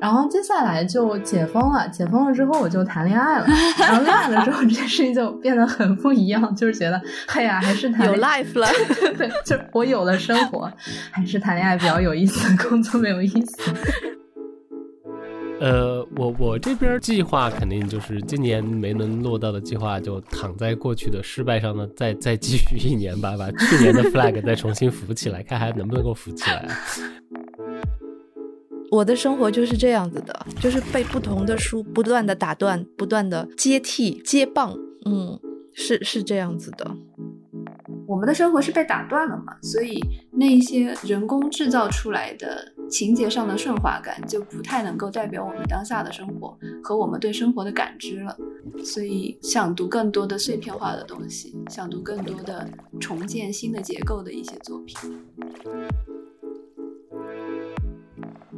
然后接下来就解封了，解封了之后我就谈恋爱了，然后恋爱了之后这件事情就变得很不一样，就是觉得，哎呀，还是谈有 life 了，对，就我有了生活，还是谈恋爱比较有意思，工作没有意思。呃，我我这边计划肯定就是今年没能落到的计划，就躺在过去的失败上呢，再再继续一年吧，把去年的 flag 再重新扶起来，看还能不能够扶起来。我的生活就是这样子的，就是被不同的书不断的打断，不断的接替接棒，嗯，是是这样子的。我们的生活是被打断了嘛，所以那一些人工制造出来的情节上的顺滑感就不太能够代表我们当下的生活和我们对生活的感知了。所以想读更多的碎片化的东西，想读更多的重建新的结构的一些作品。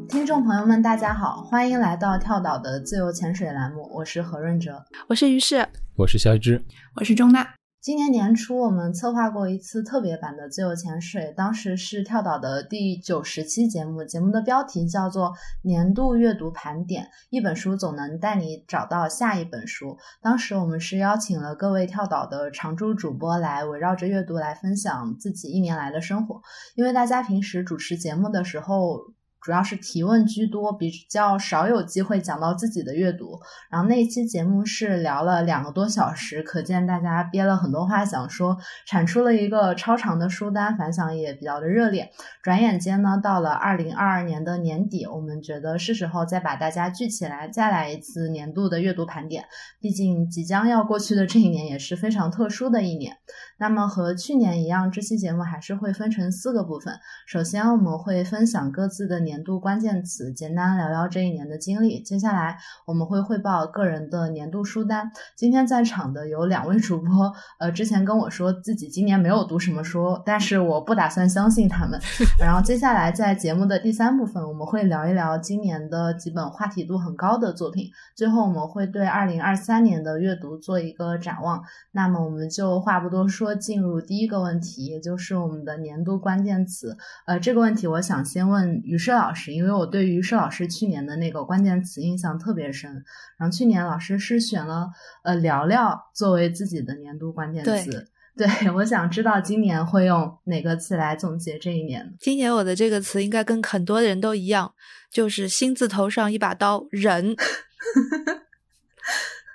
听众朋友们，大家好，欢迎来到跳岛的自由潜水栏目，我是何润哲，我是于适，我是肖一之，我是钟娜。今年年初，我们策划过一次特别版的自由潜水，当时是跳岛的第九十期节目，节目的标题叫做《年度阅读盘点》，一本书总能带你找到下一本书。当时我们是邀请了各位跳岛的常驻主播来围绕着阅读来分享自己一年来的生活，因为大家平时主持节目的时候。主要是提问居多，比较少有机会讲到自己的阅读。然后那一期节目是聊了两个多小时，可见大家憋了很多话想说，产出了一个超长的书单，反响也比较的热烈。转眼间呢，到了二零二二年的年底，我们觉得是时候再把大家聚起来，再来一次年度的阅读盘点。毕竟即将要过去的这一年也是非常特殊的一年。那么和去年一样，这期节目还是会分成四个部分。首先我们会分享各自的年。度关键词，简单聊聊这一年的经历。接下来我们会汇报个人的年度书单。今天在场的有两位主播，呃，之前跟我说自己今年没有读什么书，但是我不打算相信他们。然后接下来在节目的第三部分，我们会聊一聊今年的几本话题度很高的作品。最后我们会对二零二三年的阅读做一个展望。那么我们就话不多说，进入第一个问题，也就是我们的年度关键词。呃，这个问题我想先问于适。老师，因为我对于适老师去年的那个关键词印象特别深，然后去年老师是选了呃聊聊作为自己的年度关键词，对，我想知道今年会用哪个词来总结这一年？今年我的这个词应该跟很多人都一样，就是心字头上一把刀，忍。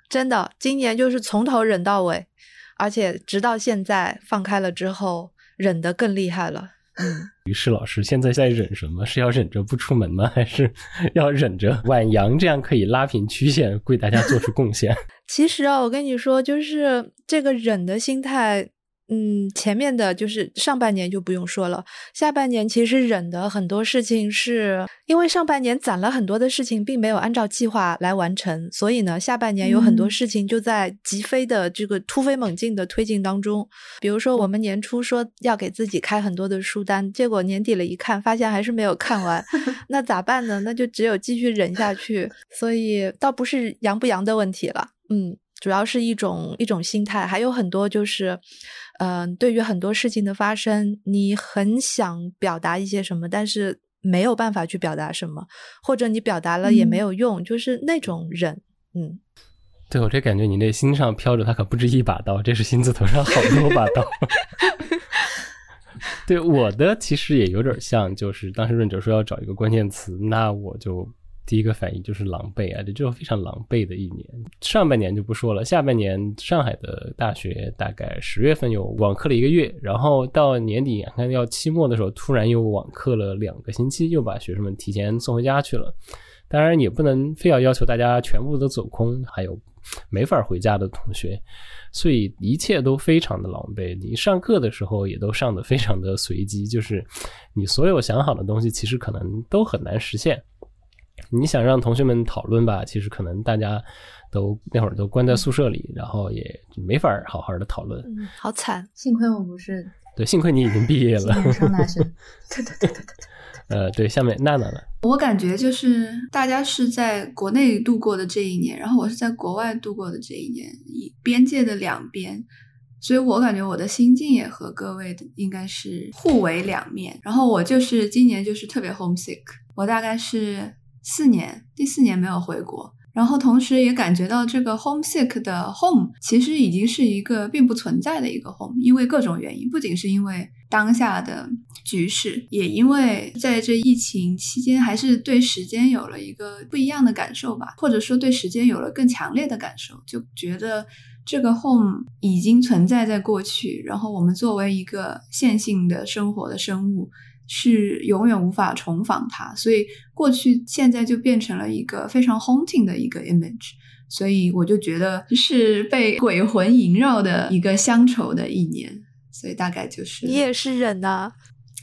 真的，今年就是从头忍到尾，而且直到现在放开了之后，忍得更厉害了。嗯。于是老师现在在忍什么？是要忍着不出门吗？还是要忍着晚阳，这样可以拉平曲线，为大家做出贡献？其实啊，我跟你说，就是这个忍的心态。嗯，前面的就是上半年就不用说了，下半年其实忍的很多事情是因为上半年攒了很多的事情，并没有按照计划来完成，所以呢，下半年有很多事情就在急飞的这个突飞猛进的推进当中。比如说，我们年初说要给自己开很多的书单，结果年底了一看，发现还是没有看完，那咋办呢？那就只有继续忍下去。所以倒不是阳不阳的问题了，嗯。主要是一种一种心态，还有很多就是，嗯，对于很多事情的发生，你很想表达一些什么，但是没有办法去表达什么，或者你表达了也没有用，就是那种忍，嗯。对我这感觉，你那心上飘着，它可不止一把刀，这是心字头上好多把刀。对我的其实也有点像，就是当时润哲说要找一个关键词，那我就。第一个反应就是狼狈啊，这就是非常狼狈的一年。上半年就不说了，下半年上海的大学大概十月份有网课了一个月，然后到年底看要期末的时候，突然又网课了两个星期，又把学生们提前送回家去了。当然也不能非要要求大家全部都走空，还有没法回家的同学，所以一切都非常的狼狈。你上课的时候也都上的非常的随机，就是你所有想好的东西，其实可能都很难实现。你想让同学们讨论吧，其实可能大家都那会儿都关在宿舍里，然后也没法好好的讨论。嗯，好惨，幸亏我不是。对，幸亏你已经毕业了。上大学。对对对对对。呃，对，下面娜娜呢？我感觉就是大家是在国内度过的这一年，然后我是在国外度过的这一年，以边界的两边，所以我感觉我的心境也和各位的应该是互为两面。然后我就是今年就是特别 homesick，我大概是四年第四年没有回国，然后同时也感觉到这个 homesick 的 home 其实已经是一个并不存在的一个 home，因为各种原因，不仅是因为当下的局势，也因为在这疫情期间，还是对时间有了一个不一样的感受吧，或者说对时间有了更强烈的感受，就觉得。这个 home 已经存在在过去，然后我们作为一个线性的生活的生物，是永远无法重访它，所以过去现在就变成了一个非常 haunting 的一个 image，所以我就觉得是被鬼魂萦绕的一个乡愁的一年，所以大概就是你也是人呐，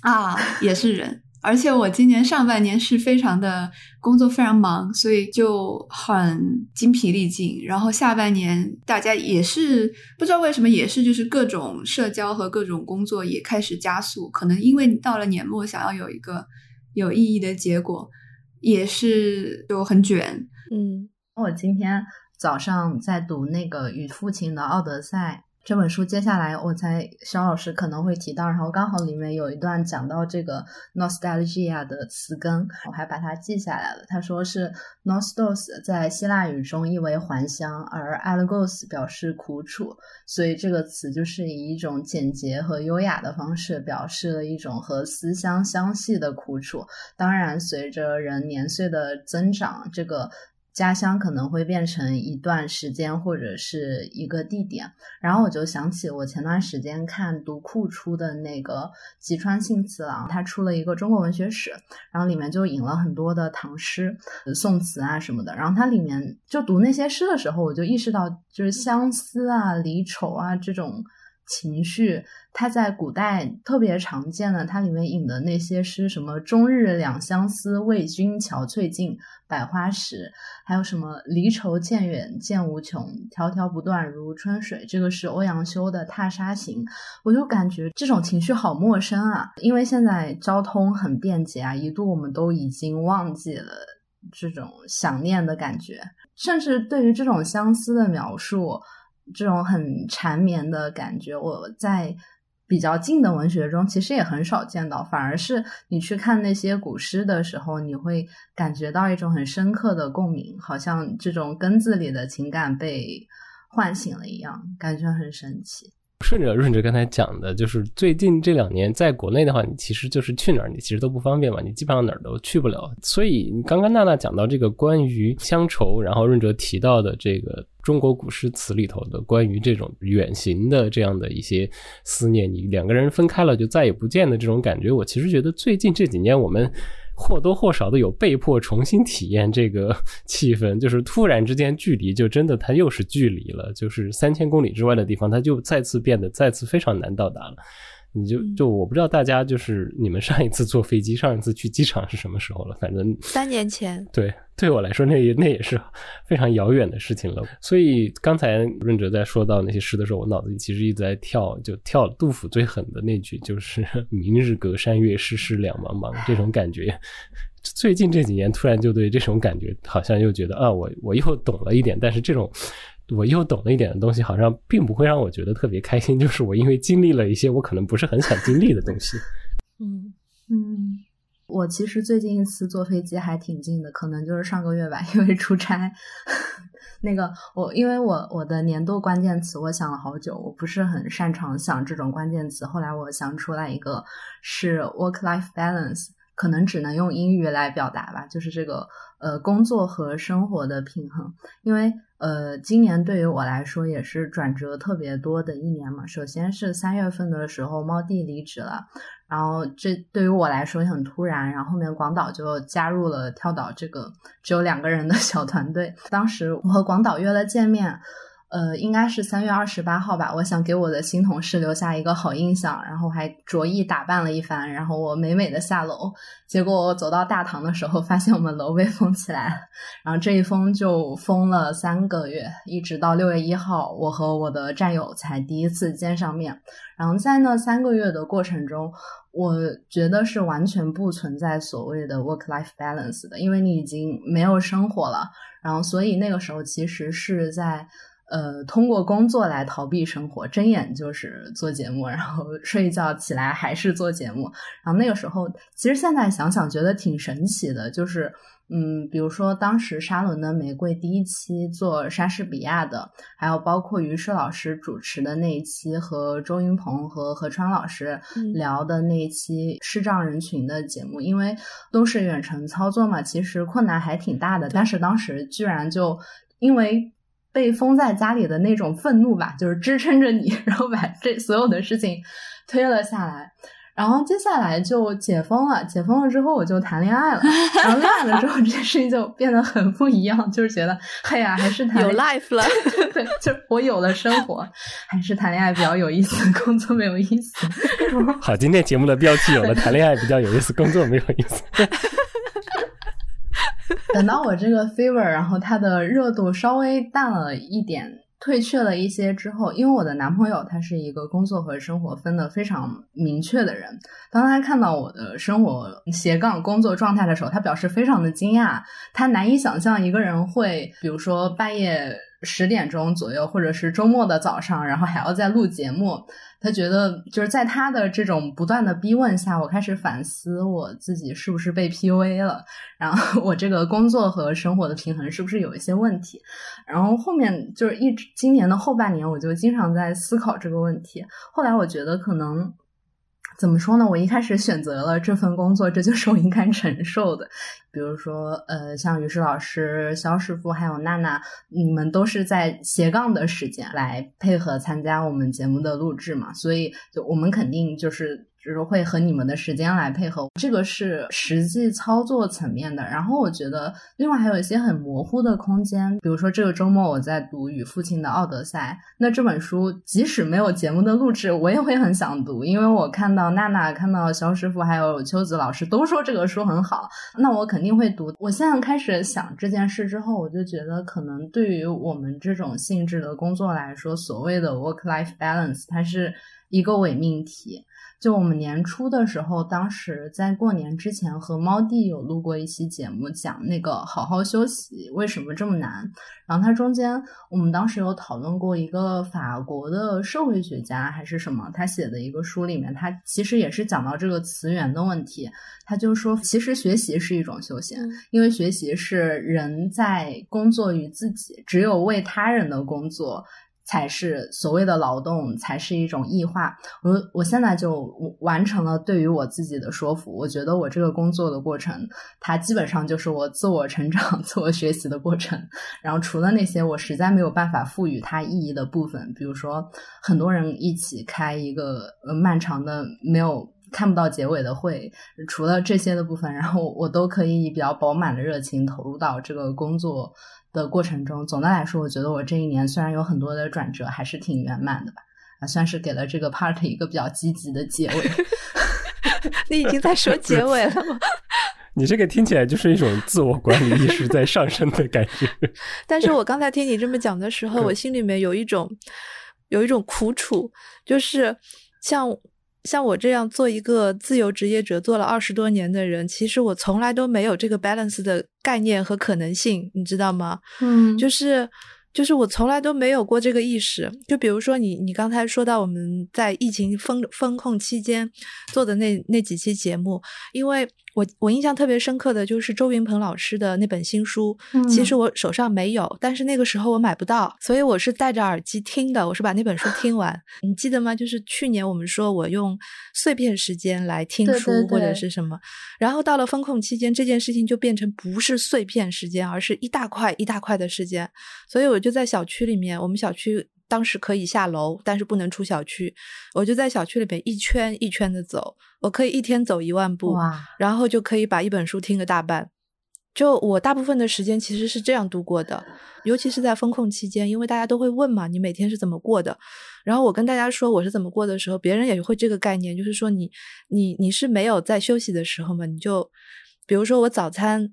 啊，也是人。而且我今年上半年是非常的工作非常忙，所以就很精疲力尽。然后下半年大家也是不知道为什么，也是就是各种社交和各种工作也开始加速。可能因为到了年末，想要有一个有意义的结果，也是就很卷。嗯，我今天早上在读那个《与父亲的奥德赛》。这本书接下来我猜肖老师可能会提到，然后刚好里面有一段讲到这个 nostalgia 的词根，我还把它记下来了。他说是 nostos 在希腊语中意为还乡，而 alegos 表示苦楚，所以这个词就是以一种简洁和优雅的方式表示了一种和思乡相系的苦楚。当然，随着人年岁的增长，这个。家乡可能会变成一段时间或者是一个地点，然后我就想起我前段时间看读库出的那个吉川幸次郎，他出了一个中国文学史，然后里面就引了很多的唐诗、宋词啊什么的，然后它里面就读那些诗的时候，我就意识到就是相思啊、离愁啊这种。情绪，它在古代特别常见的，它里面引的那些诗，什么“终日两相思，为君憔悴尽，百花时”，还有什么“离愁渐远渐无穷，迢迢不断如春水”，这个是欧阳修的《踏沙行》，我就感觉这种情绪好陌生啊，因为现在交通很便捷啊，一度我们都已经忘记了这种想念的感觉，甚至对于这种相思的描述。这种很缠绵的感觉，我在比较近的文学中其实也很少见到，反而是你去看那些古诗的时候，你会感觉到一种很深刻的共鸣，好像这种根子里的情感被唤醒了一样，感觉很神奇。顺着润哲刚才讲的，就是最近这两年在国内的话，你其实就是去哪儿，你其实都不方便嘛，你基本上哪儿都去不了。所以你刚刚娜娜讲到这个关于乡愁，然后润哲提到的这个中国古诗词里头的关于这种远行的这样的一些思念，你两个人分开了就再也不见的这种感觉，我其实觉得最近这几年我们。或多或少的有被迫重新体验这个 气氛，就是突然之间距离就真的它又是距离了，就是三千公里之外的地方，它就再次变得再次非常难到达了。你就就我不知道大家就是你们上一次坐飞机，上一次去机场是什么时候了？反正 三年前。对，对我来说那也那也是非常遥远的事情了。所以刚才润哲在说到那些诗的时候，我脑子里其实一直在跳，就跳杜甫最狠的那句，就是“明日隔山岳，世事两茫茫”这种感觉。最近这几年突然就对这种感觉，好像又觉得啊，我我又懂了一点，但是这种。我又懂了一点的东西，好像并不会让我觉得特别开心。就是我因为经历了一些我可能不是很想经历的东西。嗯嗯，我其实最近一次坐飞机还挺近的，可能就是上个月吧，因为出差。那个我因为我我的年度关键词我想了好久，我不是很擅长想这种关键词。后来我想出来一个是 work life balance，可能只能用英语来表达吧，就是这个呃工作和生活的平衡，因为。呃，今年对于我来说也是转折特别多的一年嘛。首先是三月份的时候，猫弟离职了，然后这对于我来说也很突然。然后后面广岛就加入了跳岛这个只有两个人的 小团队。当时我和广岛约了见面。呃，应该是三月二十八号吧。我想给我的新同事留下一个好印象，然后还着意打扮了一番，然后我美美的下楼。结果我走到大堂的时候，发现我们楼被封起来了。然后这一封就封了三个月，一直到六月一号，我和我的战友才第一次见上面。然后在那三个月的过程中，我觉得是完全不存在所谓的 work life balance 的，因为你已经没有生活了。然后所以那个时候其实是在。呃，通过工作来逃避生活，睁眼就是做节目，然后 睡一觉起来还是做节目。然后那个时候，其实现在想想觉得挺神奇的，就是嗯，比如说当时沙伦的玫瑰第一期做莎士比亚的，还有包括于适老师主持的那一期和周云鹏和何川老师聊的那一期视障人群的节目，因为都是远程操作嘛，其实困难还挺大的，但是当时居然就因为。被封在家里的那种愤怒吧，就是支撑着你，然后把这所有的事情推了下来。然后接下来就解封了，解封了之后我就谈恋爱了。然后恋爱了之后，这件事情就变得很不一样，就是觉得，哎呀，还是谈有 life 了，对，就是我有了生活，还是谈恋爱比较有意思，工作没有意思。好，今天节目的标题有了，谈恋爱比较有意思，工作没有意思。等到我这个 fever，然后它的热度稍微淡了一点，退却了一些之后，因为我的男朋友他是一个工作和生活分得非常明确的人，当他看到我的生活斜杠工作状态的时候，他表示非常的惊讶，他难以想象一个人会，比如说半夜十点钟左右，或者是周末的早上，然后还要再录节目。他觉得就是在他的这种不断的逼问下，我开始反思我自己是不是被 PUA 了，然后我这个工作和生活的平衡是不是有一些问题，然后后面就是一直今年的后半年，我就经常在思考这个问题。后来我觉得可能。怎么说呢？我一开始选择了这份工作，这就是我应该承受的。比如说，呃，像于适老师、肖师傅还有娜娜，你们都是在斜杠的时间来配合参加我们节目的录制嘛，所以就我们肯定就是。就是会和你们的时间来配合，这个是实际操作层面的。然后我觉得，另外还有一些很模糊的空间，比如说这个周末我在读《与父亲的奥德赛》，那这本书即使没有节目的录制，我也会很想读，因为我看到娜娜、看到肖师傅还有秋子老师都说这个书很好，那我肯定会读。我现在开始想这件事之后，我就觉得可能对于我们这种性质的工作来说，所谓的 work-life balance，它是一个伪命题。就我们年初的时候，当时在过年之前和猫弟有录过一期节目，讲那个好好休息为什么这么难。然后它中间我们当时有讨论过一个法国的社会学家还是什么，他写的一个书里面，他其实也是讲到这个词源的问题。他就说，其实学习是一种休闲，因为学习是人在工作于自己，只有为他人的工作。才是所谓的劳动，才是一种异化。我我现在就完成了对于我自己的说服。我觉得我这个工作的过程，它基本上就是我自我成长、自我学习的过程。然后除了那些我实在没有办法赋予它意义的部分，比如说很多人一起开一个呃漫长的没有看不到结尾的会，除了这些的部分，然后我都可以以比较饱满的热情投入到这个工作。的过程中，总的来说，我觉得我这一年虽然有很多的转折，还是挺圆满的吧，啊，算是给了这个 part 一个比较积极的结尾。你已经在说结尾了吗？你这个听起来就是一种自我管理意识在上升的感觉。但是我刚才听你这么讲的时候，我心里面有一种有一种苦楚，就是像。像我这样做一个自由职业者做了二十多年的人，其实我从来都没有这个 balance 的概念和可能性，你知道吗？嗯，就是就是我从来都没有过这个意识。就比如说你你刚才说到我们在疫情封封控期间做的那那几期节目，因为。我我印象特别深刻的就是周云鹏老师的那本新书，其实我手上没有，但是那个时候我买不到，所以我是戴着耳机听的，我是把那本书 听完。你记得吗？就是去年我们说我用碎片时间来听书或者是什么，然后到了风控期间，这件事情就变成不是碎片时间，而是一大块一大块的时间，所以我就在小区里面，我们小区。当时可以下楼，但是不能出小区。我就在小区里边一圈一圈的走，我可以一天走一万步，然后就可以把一本书听个大半。就我大部分的时间其实是这样度过的，尤其是在风控期间，因为大家都会问嘛，你每天是怎么过的？然后我跟大家说我是怎么过的时候，别人也会这个概念，就是说你你你是没有在休息的时候嘛？你就比如说我早餐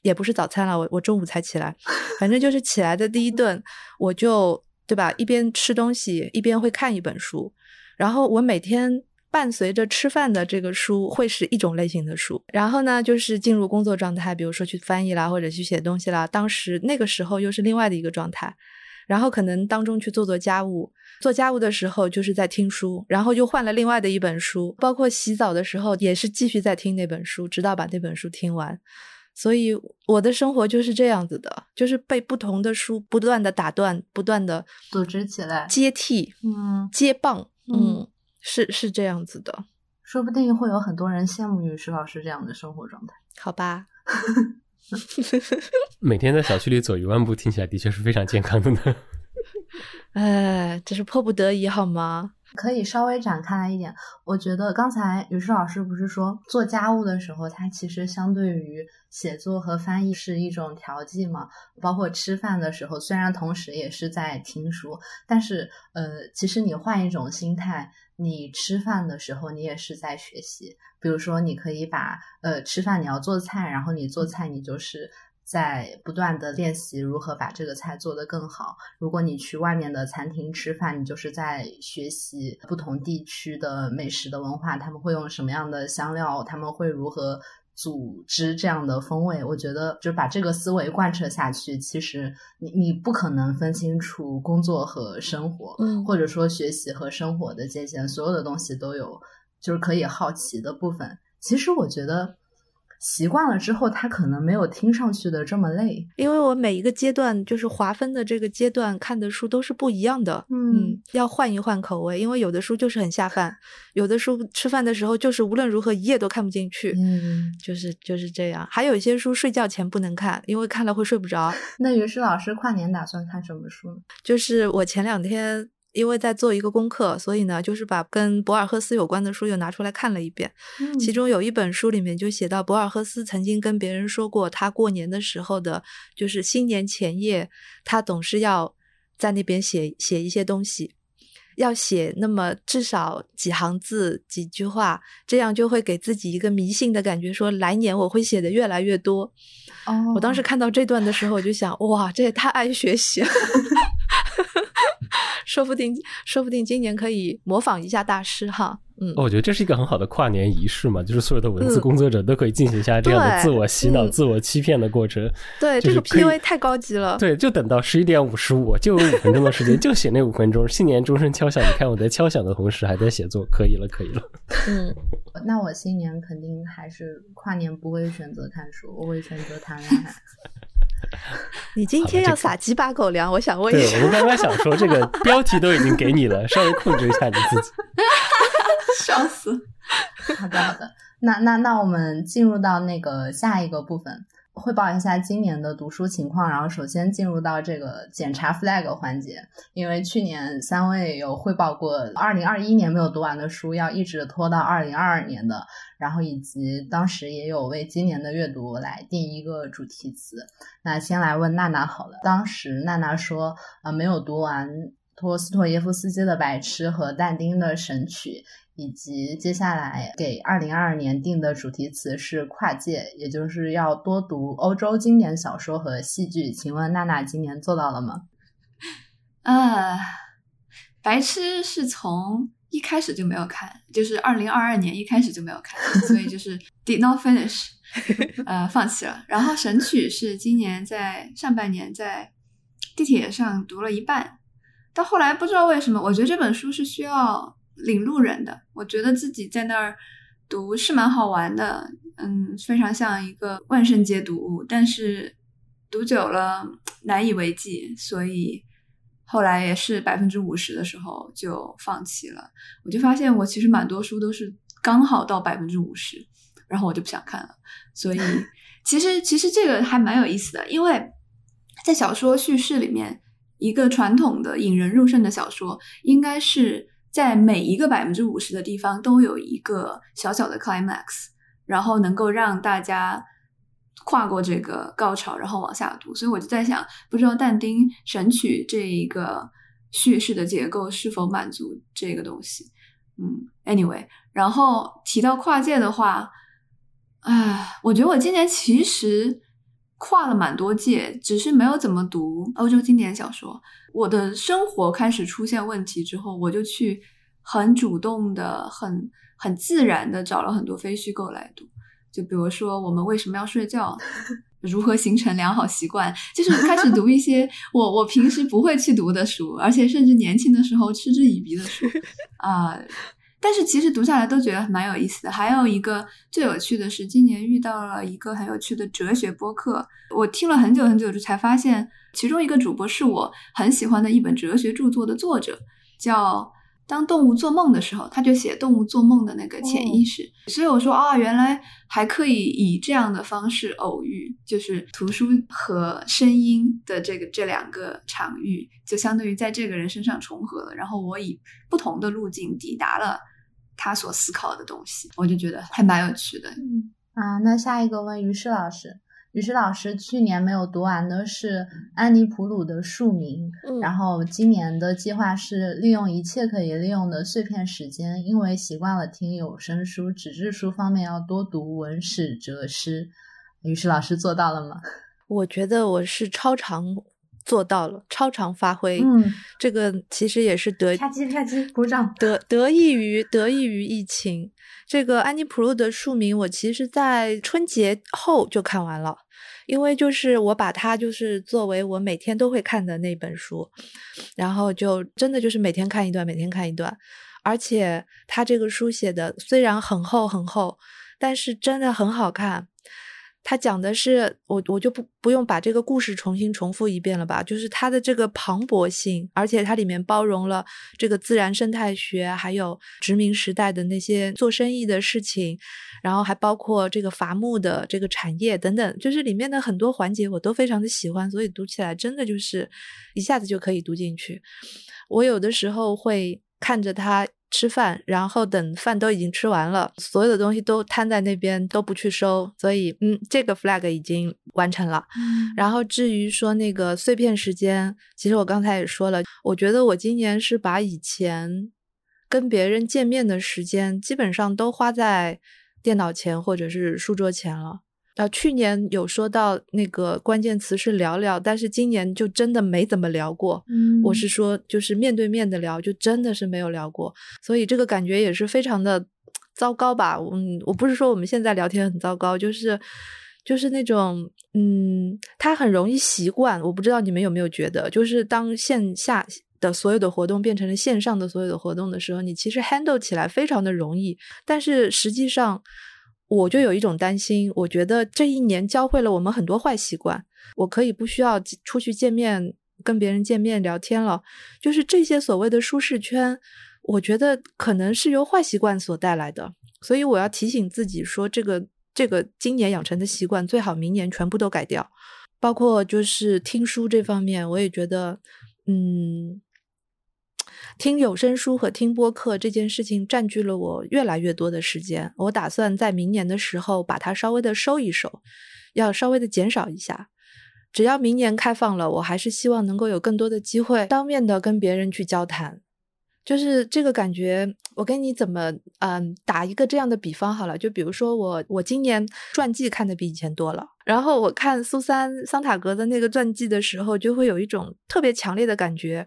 也不是早餐了，我我中午才起来，反正就是起来的第一顿我就。对吧？一边吃东西一边会看一本书，然后我每天伴随着吃饭的这个书会是一种类型的书，然后呢就是进入工作状态，比如说去翻译啦或者去写东西啦。当时那个时候又是另外的一个状态，然后可能当中去做做家务，做家务的时候就是在听书，然后又换了另外的一本书，包括洗澡的时候也是继续在听那本书，直到把那本书听完。所以我的生活就是这样子的，就是被不同的书不断的打断，不断的组织起来，接替，嗯，接棒，嗯，是是这样子的。说不定会有很多人羡慕于石老师这样的生活状态。好吧，每天在小区里走一万步，听起来的确是非常健康的呢。哎，这是迫不得已好吗？可以稍微展开来一点。我觉得刚才于适老师不是说做家务的时候，它其实相对于写作和翻译是一种调剂嘛？包括吃饭的时候，虽然同时也是在听书，但是呃，其实你换一种心态，你吃饭的时候你也是在学习。比如说，你可以把呃吃饭你要做菜，然后你做菜你就是。在不断的练习如何把这个菜做得更好。如果你去外面的餐厅吃饭，你就是在学习不同地区的美食的文化，他们会用什么样的香料，他们会如何组织这样的风味。我觉得，就把这个思维贯彻下去，其实你你不可能分清楚工作和生活，嗯，或者说学习和生活的界限，所有的东西都有就是可以好奇的部分。其实我觉得。习惯了之后，他可能没有听上去的这么累，因为我每一个阶段就是划分的这个阶段看的书都是不一样的，嗯，要换一换口味，因为有的书就是很下饭，有的书吃饭的时候就是无论如何一页都看不进去，嗯，就是就是这样。还有一些书睡觉前不能看，因为看了会睡不着。那于是老师跨年打算看什么书呢？就是我前两天。因为在做一个功课，所以呢，就是把跟博尔赫斯有关的书又拿出来看了一遍。其中有一本书里面就写到，博尔赫斯曾经跟别人说过，他过年的时候的，就是新年前夜，他总是要在那边写写一些东西，要写那么至少几行字、几句话，这样就会给自己一个迷信的感觉，说来年我会写的越来越多。哦，我当时看到这段的时候，我就想，哇，这也太爱学习了。说不定，说不定今年可以模仿一下大师哈。嗯，我觉得这是一个很好的跨年仪式嘛，就是所有的文字工作者都可以进行一下这样的自我洗脑、自我欺骗的过程。对，这个 P V 太高级了。对，就等到十一点五十五，就有五分钟的时间，就写那五分钟。新年钟声敲响，你看我在敲响的同时还在写作，可以了，可以了。嗯，那我新年肯定还是跨年不会选择看书，我会选择谈恋爱。你今天要撒几把狗粮？我想问一下。对，我刚刚想说，这个 标题都已经给你了，稍微控制一下你自己。笑死！好的，好的。那那那我们进入到那个下一个部分。汇报一下今年的读书情况，然后首先进入到这个检查 flag 环节，因为去年三位有汇报过，二零二一年没有读完的书要一直拖到二零二二年的，然后以及当时也有为今年的阅读来定一个主题词。那先来问娜娜好了，当时娜娜说啊没有读完托斯托耶夫斯基的《白痴》和但丁的《神曲》。以及接下来给二零二二年定的主题词是跨界，也就是要多读欧洲经典小说和戏剧。请问娜娜今年做到了吗？啊，白痴是从一开始就没有看，就是二零二二年一开始就没有看，所以就是 did not finish，呃，放弃了。然后神曲是今年在上半年在地铁上读了一半，到后来不知道为什么，我觉得这本书是需要。领路人的，我觉得自己在那儿读是蛮好玩的，嗯，非常像一个万圣节读物，但是读久了难以为继，所以后来也是百分之五十的时候就放弃了。我就发现我其实蛮多书都是刚好到百分之五十，然后我就不想看了。所以 其实其实这个还蛮有意思的，因为在小说叙事里面，一个传统的引人入胜的小说应该是。在每一个百分之五十的地方都有一个小小的 climax，然后能够让大家跨过这个高潮，然后往下读。所以我就在想，不知道但丁《神曲》这一个叙事的结构是否满足这个东西。嗯，anyway，然后提到跨界的话，唉，我觉得我今年其实跨了蛮多界，只是没有怎么读欧洲经典小说。我的生活开始出现问题之后，我就去很主动的、很很自然的找了很多非虚构来读。就比如说，我们为什么要睡觉？如何形成良好习惯，就是开始读一些我我平时不会去读的书，而且甚至年轻的时候嗤之以鼻的书 啊。但是其实读下来都觉得蛮有意思的。还有一个最有趣的是，今年遇到了一个很有趣的哲学播客，我听了很久很久，才发现其中一个主播是我很喜欢的一本哲学著作的作者，叫。当动物做梦的时候，他就写动物做梦的那个潜意识。所以我说啊，原来还可以以这样的方式偶遇，就是图书和声音的这个这两个场域，就相当于在这个人身上重合了。然后我以不同的路径抵达了他所思考的东西，我就觉得还蛮有趣的。嗯啊，那下一个问于适老师。于是老师去年没有读完的是安妮普鲁的《庶民》，然后今年的计划是利用一切可以利用的碎片时间，因为习惯了听有声书，纸质书方面要多读文史哲诗。于是老师做到了吗？我觉得我是超常做到了，超常发挥。嗯，这个其实也是得啪叽啪叽鼓掌，得得益于得益于疫情。这个安妮普鲁的《庶民》，我其实在春节后就看完了。因为就是我把它就是作为我每天都会看的那本书，然后就真的就是每天看一段，每天看一段，而且他这个书写的虽然很厚很厚，但是真的很好看。他讲的是我，我就不不用把这个故事重新重复一遍了吧？就是它的这个磅礴性，而且它里面包容了这个自然生态学，还有殖民时代的那些做生意的事情，然后还包括这个伐木的这个产业等等，就是里面的很多环节我都非常的喜欢，所以读起来真的就是一下子就可以读进去。我有的时候会看着它。吃饭，然后等饭都已经吃完了，所有的东西都摊在那边，都不去收，所以嗯，这个 flag 已经完成了。然后至于说那个碎片时间，其实我刚才也说了，我觉得我今年是把以前跟别人见面的时间基本上都花在电脑前或者是书桌前了。啊，去年有说到那个关键词是聊聊，但是今年就真的没怎么聊过。嗯，我是说，就是面对面的聊，就真的是没有聊过，所以这个感觉也是非常的糟糕吧。嗯，我不是说我们现在聊天很糟糕，就是就是那种，嗯，他很容易习惯。我不知道你们有没有觉得，就是当线下的所有的活动变成了线上的所有的活动的时候，你其实 handle 起来非常的容易，但是实际上。我就有一种担心，我觉得这一年教会了我们很多坏习惯，我可以不需要出去见面跟别人见面聊天了。就是这些所谓的舒适圈，我觉得可能是由坏习惯所带来的。所以我要提醒自己说，这个这个今年养成的习惯，最好明年全部都改掉。包括就是听书这方面，我也觉得，嗯。听有声书和听播客这件事情占据了我越来越多的时间，我打算在明年的时候把它稍微的收一收，要稍微的减少一下。只要明年开放了，我还是希望能够有更多的机会当面的跟别人去交谈。就是这个感觉，我跟你怎么嗯打一个这样的比方好了，就比如说我我今年传记看的比以前多了，然后我看苏珊桑塔格的那个传记的时候，就会有一种特别强烈的感觉，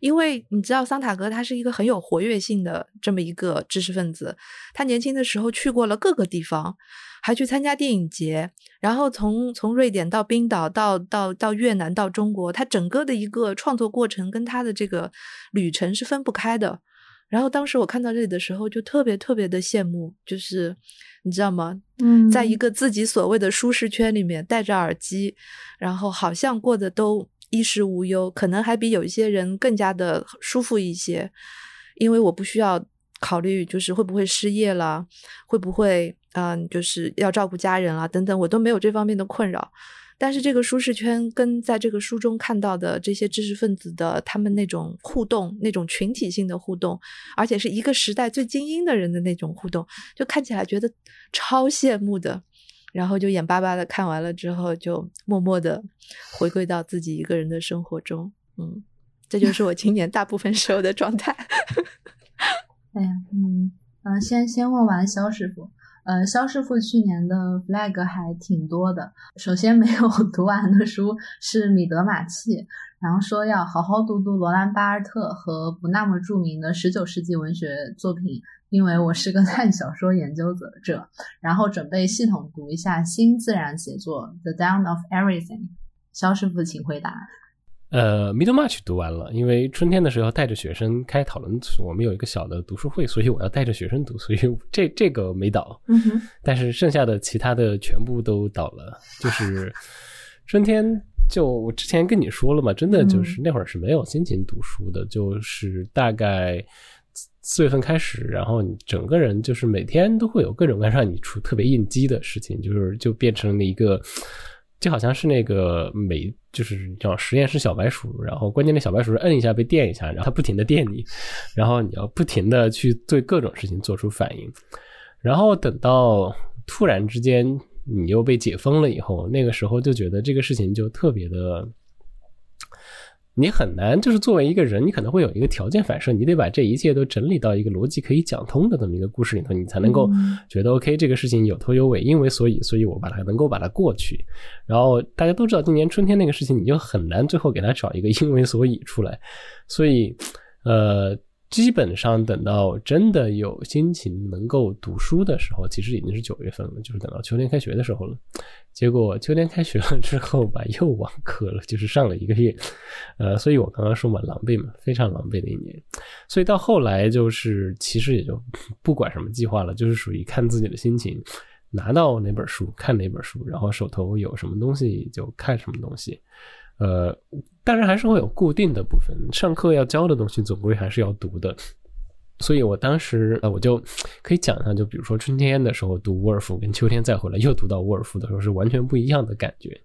因为你知道桑塔格他是一个很有活跃性的这么一个知识分子，他年轻的时候去过了各个地方。还去参加电影节，然后从从瑞典到冰岛，到到到越南，到中国，他整个的一个创作过程跟他的这个旅程是分不开的。然后当时我看到这里的时候，就特别特别的羡慕，就是你知道吗？嗯，在一个自己所谓的舒适圈里面，戴着耳机，然后好像过得都衣食无忧，可能还比有一些人更加的舒服一些，因为我不需要考虑就是会不会失业了，会不会。嗯，就是要照顾家人啊，等等，我都没有这方面的困扰。但是这个舒适圈跟在这个书中看到的这些知识分子的他们那种互动，那种群体性的互动，而且是一个时代最精英的人的那种互动，就看起来觉得超羡慕的。然后就眼巴巴的看完了之后，就默默的回归到自己一个人的生活中。嗯，这就是我今年大部分时候的状态。哎呀，嗯嗯，先先问完肖师傅。呃，肖师傅去年的 flag 还挺多的。首先没有 读完的书是《米德马契》，然后说要好好读读罗兰·巴尔特和不那么著名的十九世纪文学作品，因为我是个 烂小说研究者。然后准备系统读一下新自然写作《The Down of Everything》。肖师傅，请回答。呃，Middle March 读完了，因为春天的时候带着学生开讨论，我们有一个小的读书会，所以我要带着学生读，所以这这个没倒。嗯哼。但是剩下的其他的全部都倒了。就是春天，就我之前跟你说了嘛，真的就是那会儿是没有心情读书的，就是大概四月份开始，然后你整个人就是每天都会有各种各样让你出特别应激的事情，就是就变成了一个。就好像是那个每就是叫实验室小白鼠，然后关键那小白鼠是摁一下被电一下，然后它不停的电你，然后你要不停的去对各种事情做出反应，然后等到突然之间你又被解封了以后，那个时候就觉得这个事情就特别的。你很难，就是作为一个人，你可能会有一个条件反射，你得把这一切都整理到一个逻辑可以讲通的这么一个故事里头，你才能够觉得 OK，这个事情有头有尾，因为所以，所以我把它能够把它过去。然后大家都知道，今年春天那个事情，你就很难最后给他找一个 因为所以出来。所以，呃。基本上等到真的有心情能够读书的时候，其实已经是九月份了，就是等到秋天开学的时候了。结果秋天开学了之后吧，又网课了，就是上了一个月。呃，所以我刚刚说嘛，狼狈嘛，非常狼狈的一年。所以到后来就是其实也就不管什么计划了，就是属于看自己的心情，拿到哪本书看哪本书，然后手头有什么东西就看什么东西。呃，但是还是会有固定的部分，上课要教的东西总归还是要读的，所以我当时呃，我就可以讲一下，就比如说春天的时候读沃尔夫，跟秋天再回来又读到沃尔夫的时候是完全不一样的感觉。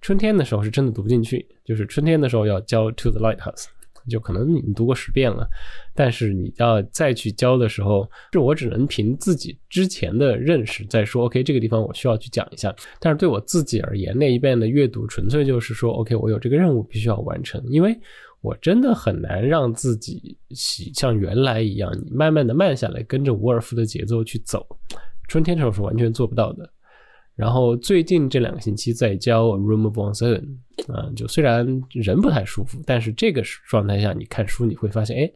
春天的时候是真的读不进去，就是春天的时候要教《To the Lighthouse》。就可能你读过十遍了，但是你要再去教的时候，是我只能凭自己之前的认识再说。OK，这个地方我需要去讲一下。但是对我自己而言，那一遍的阅读纯粹就是说，OK，我有这个任务必须要完成，因为我真的很难让自己喜像原来一样，你慢慢的慢下来，跟着伍尔夫的节奏去走。春天的时候是完全做不到的。然后最近这两个星期在教《Room of One Seven》，啊，就虽然人不太舒服，但是这个状态下你看书，你会发现，哎，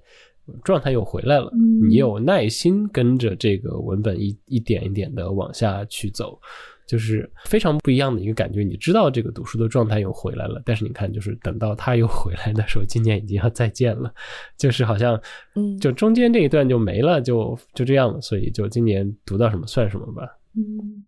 状态又回来了。你有耐心跟着这个文本一一点一点的往下去走，就是非常不一样的一个感觉。你知道这个读书的状态又回来了，但是你看，就是等到他又回来的时候，今年已经要再见了，就是好像，嗯，就中间这一段就没了，就就这样了。所以就今年读到什么算什么吧。嗯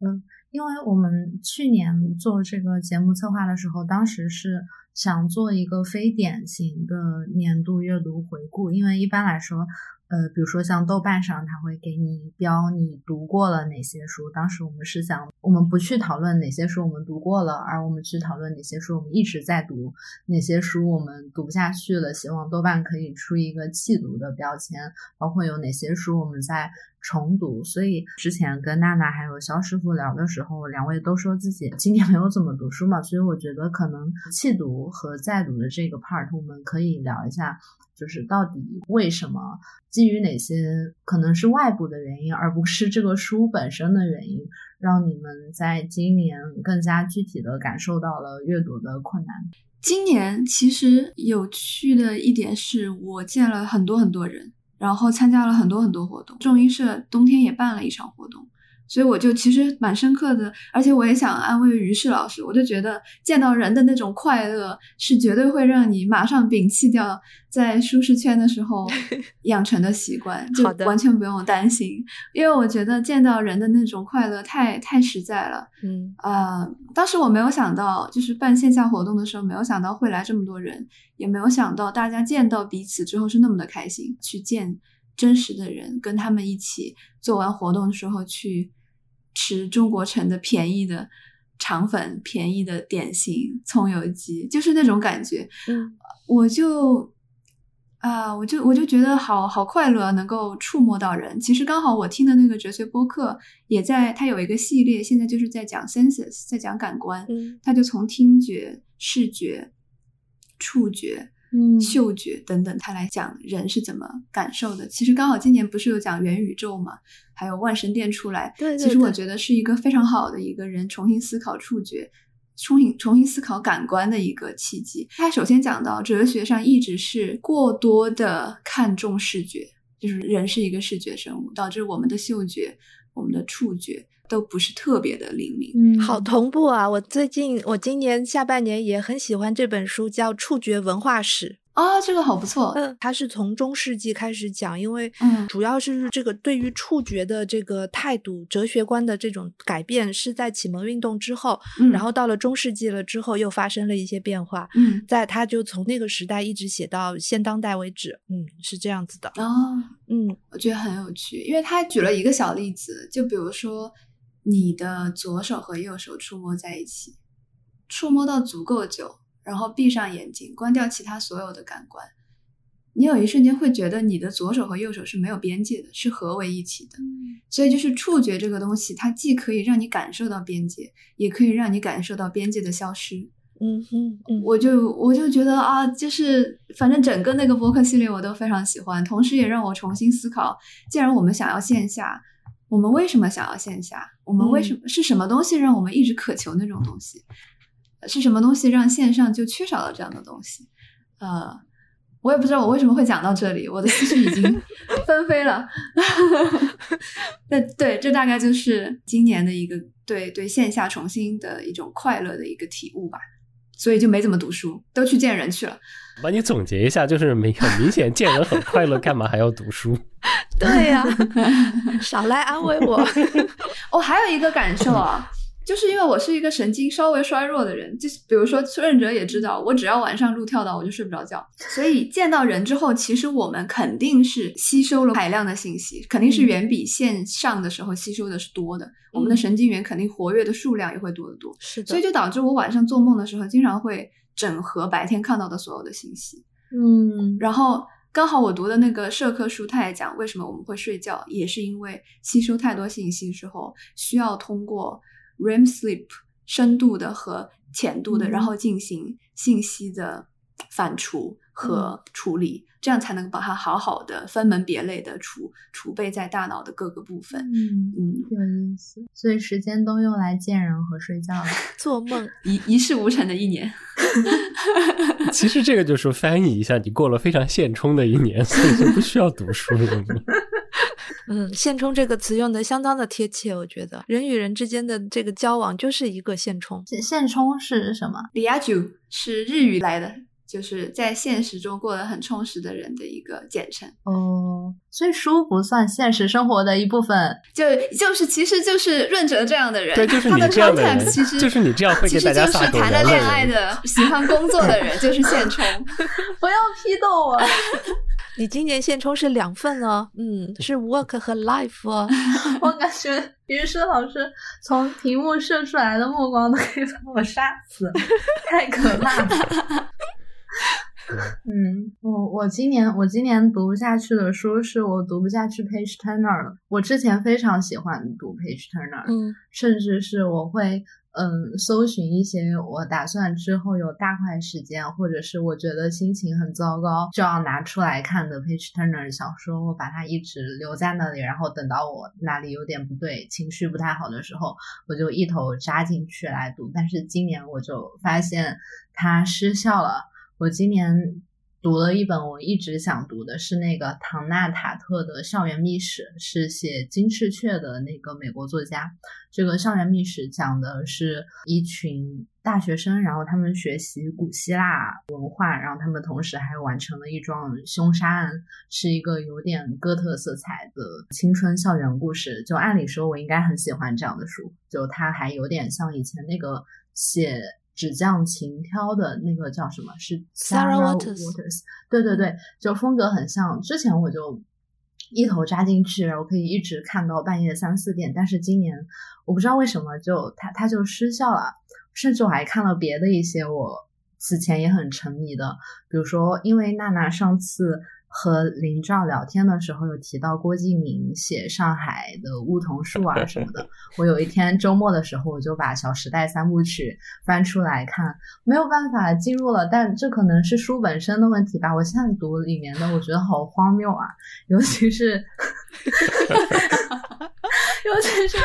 嗯。因为我们去年做这个节目策划的时候，当时是想做一个非典型的年度阅读回顾，因为一般来说。呃，比如说像豆瓣上，他会给你标你读过了哪些书。当时我们是想，我们不去讨论哪些书我们读过了，而我们去讨论哪些书我们一直在读，哪些书我们读不下去了，希望豆瓣可以出一个弃读的标签，包括有哪些书我们在重读。所以之前跟娜娜还有肖师傅聊的时候，两位都说自己今年没有怎么读书嘛，所以我觉得可能弃读和再读的这个 part，我们可以聊一下。就是到底为什么？基于哪些可能是外部的原因，而不是这个书本身的原因，让你们在今年更加具体的感受到了阅读的困难？今年其实有趣的一点是我见了很多很多人，然后参加了很多很多活动。众音社冬天也办了一场活动。所以我就其实蛮深刻的，而且我也想安慰于适老师，我就觉得见到人的那种快乐是绝对会让你马上摒弃掉在舒适圈的时候 养成的习惯，就完全不用担心，因为我觉得见到人的那种快乐太太实在了。嗯，呃，当时我没有想到，就是办线下活动的时候，没有想到会来这么多人，也没有想到大家见到彼此之后是那么的开心，去见真实的人，跟他们一起做完活动的时候去。吃中国城的便宜的肠粉、便宜的点心、葱油鸡，就是那种感觉。嗯，我就啊，我就我就觉得好好快乐，能够触摸到人。其实刚好我听的那个哲学播客也在，它有一个系列，现在就是在讲 senses，在讲感官。嗯，他就从听觉、视觉、触觉。嗯，嗅觉等等，他来讲人是怎么感受的。其实刚好今年不是有讲元宇宙嘛，还有万神殿出来。对，其实我觉得是一个非常好的一个人重新思考触觉，重新重新思考感官的一个契机。他首先讲到哲学上一直是过多的看重视觉，就是人是一个视觉生物，导致我们的嗅觉、我们的触觉都不是特别的灵敏。嗯，好同步啊！我最近我今年下半年也很喜欢这本书，叫《触觉文化史》。啊，这个好不错。嗯，它是从中世纪开始讲，因为嗯主要是这个对于触觉的这个态度、哲学观的这种改变是在启蒙运动之后，嗯然后到了中世纪了之后又发生了一些变化。嗯在他就从那个时代一直写到现当代为止，嗯，是这样子的，哦，嗯我觉得很有趣，因为他举了一个小例子，就比如说你的左手和右手触摸在一起，触摸到足够久，然后闭上眼睛，关掉其他所有的感官，你有一瞬间会觉得你的左手和右手是没有边界的，是合为一体的。所以就是触觉这个东西，它既可以让你感受到边界，也可以让你感受到边界的消失。嗯哼嗯，我就我就觉得啊，就是反正整个那个播客系列我都非常喜欢，同时也让我重新思考，既然我们想要线下，我们为什么想要线下？我们为什么、是什么东西让我们一直渴求那种东西？是什么东西让线上就缺少了这样的东西？呃，我也不知道我为什么会讲到这里，我的思绪已经 纷飞了。那对，这大概就是今年的一个对对线下重新的一种快乐的一个体悟吧。所以就没怎么读书，都去见人去了。帮你总结一下，就是明很明显见人很快乐，干嘛还要读书？对呀、少来安慰我。哦，还有一个感受啊，就是因为我是一个神经稍微衰弱的人，就是比如说润哲也知道，我只要晚上录跳岛我就睡不着觉，所以见到人之后，其实我们肯定是吸收了海量的信息，肯定是远比线上的时候吸收的是多的，我们的神经元肯定活跃的数量也会多得多，是的，所以就导致我晚上做梦的时候，经常会整合白天看到的所有的信息。嗯。然后刚好我读的那个社科书，它也讲为什么我们会睡觉，也是因为吸收太多信息之后，需要通过 REM sleep 深度的和浅度的，嗯。然后进行信息的反刍和处理，这样才能把它好好的分门别类的储储备在大脑的各个部分。嗯，嗯，有意思。所以时间都用来见人和睡觉了。做梦。一一事无成的一年。其实这个就是翻译一下，你过了非常现充的一年，所以就不需要读书了。嗯，现充这个词用的相当的贴切，我觉得人与人之间的这个交往就是一个现充。现现充是什么 i a j u 是日语来的，就是在现实中过得很充实的人的一个简称。哦，所以书不算现实生活的一部分。就就是其实就是润哲这样的人，对，就是他的你这样的 context 人，其实就是你这样会给其实就是大家撒狗谈了恋爱。的、喜欢工作的人，就是现充。不要批斗我。你今年现充是两份哦，嗯，是 work 和 life 哦。我感觉于是老师从屏幕射出来的目光都可以把我杀死，太可怕了。嗯，我我今年我今年读不下去的书是我读不下去 Page Turner 了。我之前非常喜欢读 Page Turner，嗯甚至是我会嗯搜寻一些我打算之后有大块时间，或者是我觉得心情很糟糕就要拿出来看的 Page Turner 的小说，我把它一直留在那里，然后等到我哪里有点不对，情绪不太好的时候，我就一头扎进去来读。但是今年我就发现它失效了。我今年读了一本我一直想读的，是那个唐纳塔特的《校园秘史》，是写《金翅雀》的那个美国作家。这个《校园秘史》讲的是一群大学生，然后他们学习古希腊文化，然后他们同时还完成了一桩凶杀案，是一个有点哥特色彩的青春校园故事。就按理说，我应该很喜欢这样的书，就它还有点像以前那个写。纸匠情挑的那个叫什么？是 Sarah Waters Waters。对对对，就风格很像。之前我就一头扎进去，然后可以一直看到半夜三四点。但是今年我不知道为什么就它它就失效了，甚至我还看了别的一些我此前也很沉迷的，比如说因为娜娜上次。和林照聊天的时候有提到郭敬明写上海的梧桐树啊什么的。我有一天周末的时候，我就把《小时代》三部曲翻出来看，没有办法进入了。但这可能是书本身的问题吧。我现在读里面的，我觉得好荒谬啊，尤其是 尤其是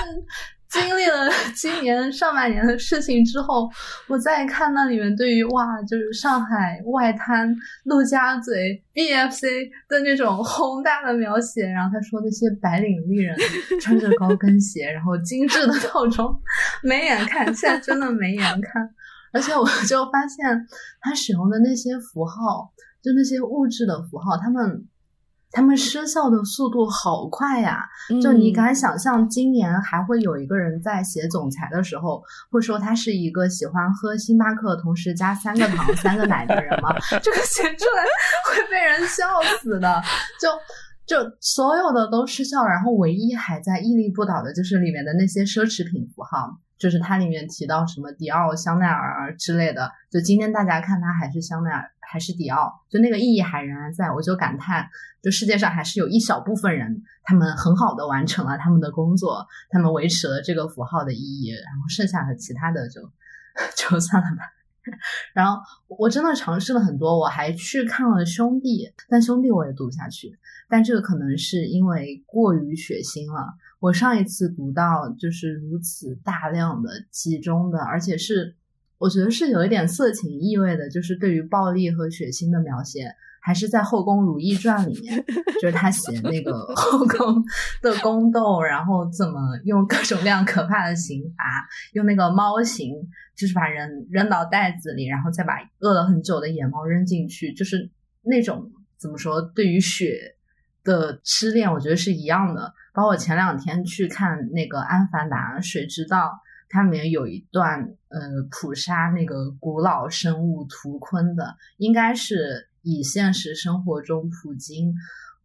经历了今年上半年的事情之后，我再看那里面对于哇，就是上海外滩、陆家嘴、BFC 的那种宏大的描写，然后他说那些白领丽人 穿着高跟鞋，然后精致的套装，没眼看，现在真的没眼看。而且我就发现他使用的那些符号，就那些物质的符号，他们。他们失效的速度好快呀！就你敢想象，今年还会有一个人在写总裁的时候，会说他是一个喜欢喝星巴克同时加三个糖、三个奶的人吗？这个写出来会被人笑死的。就就所有的都失效，然后唯一还在屹立不倒的就是里面的那些奢侈品符号，就是它里面提到什么迪奥、香奈儿之类的。就今天大家看它还是香奈儿。还是迪奥，就那个意义还仍然在，我就感叹，就世界上还是有一小部分人，他们很好的完成了他们的工作，他们维持了这个符号的意义，然后剩下的其他的就 就算了吧。然后我真的尝试了很多，我还去看了《兄弟》，但《兄弟》我也读不下去，但这个可能是因为过于血腥了。我上一次读到就是如此大量的集中的，而且是。我觉得是有一点色情意味的，就是对于暴力和血腥的描写，还是在《后宫如懿传》里面，就是他写那个 后宫的宫斗，然后怎么用各种各样可怕的刑罚，用那个猫刑，就是把人扔到袋子里，然后再把饿了很久的野猫扔进去，就是那种怎么说，对于血的痴恋，我觉得是一样的。包括前两天去看那个《安凡达》，谁知道？它里面有一段，呃，捕杀那个古老生物图鲲的，应该是以现实生活中普京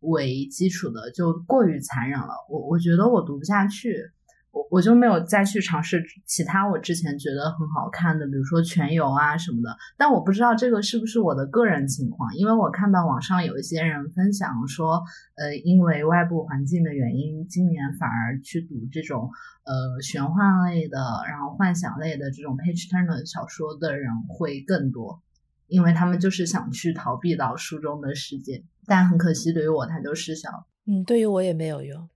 为基础的，就过于残忍了。我我觉得我读不下去。我我就没有再去尝试其他我之前觉得很好看的，比如说《全游》啊什么的。但我不知道这个是不是我的个人情况，因为我看到网上有一些人分享说，呃，因为外部环境的原因，今年反而去读这种呃玄幻类的，然后幻想类的这种 page turner 小说的人会更多，因为他们就是想去逃避到书中的世界。但很可惜，对于我，它就失效。嗯，对于我也没有用。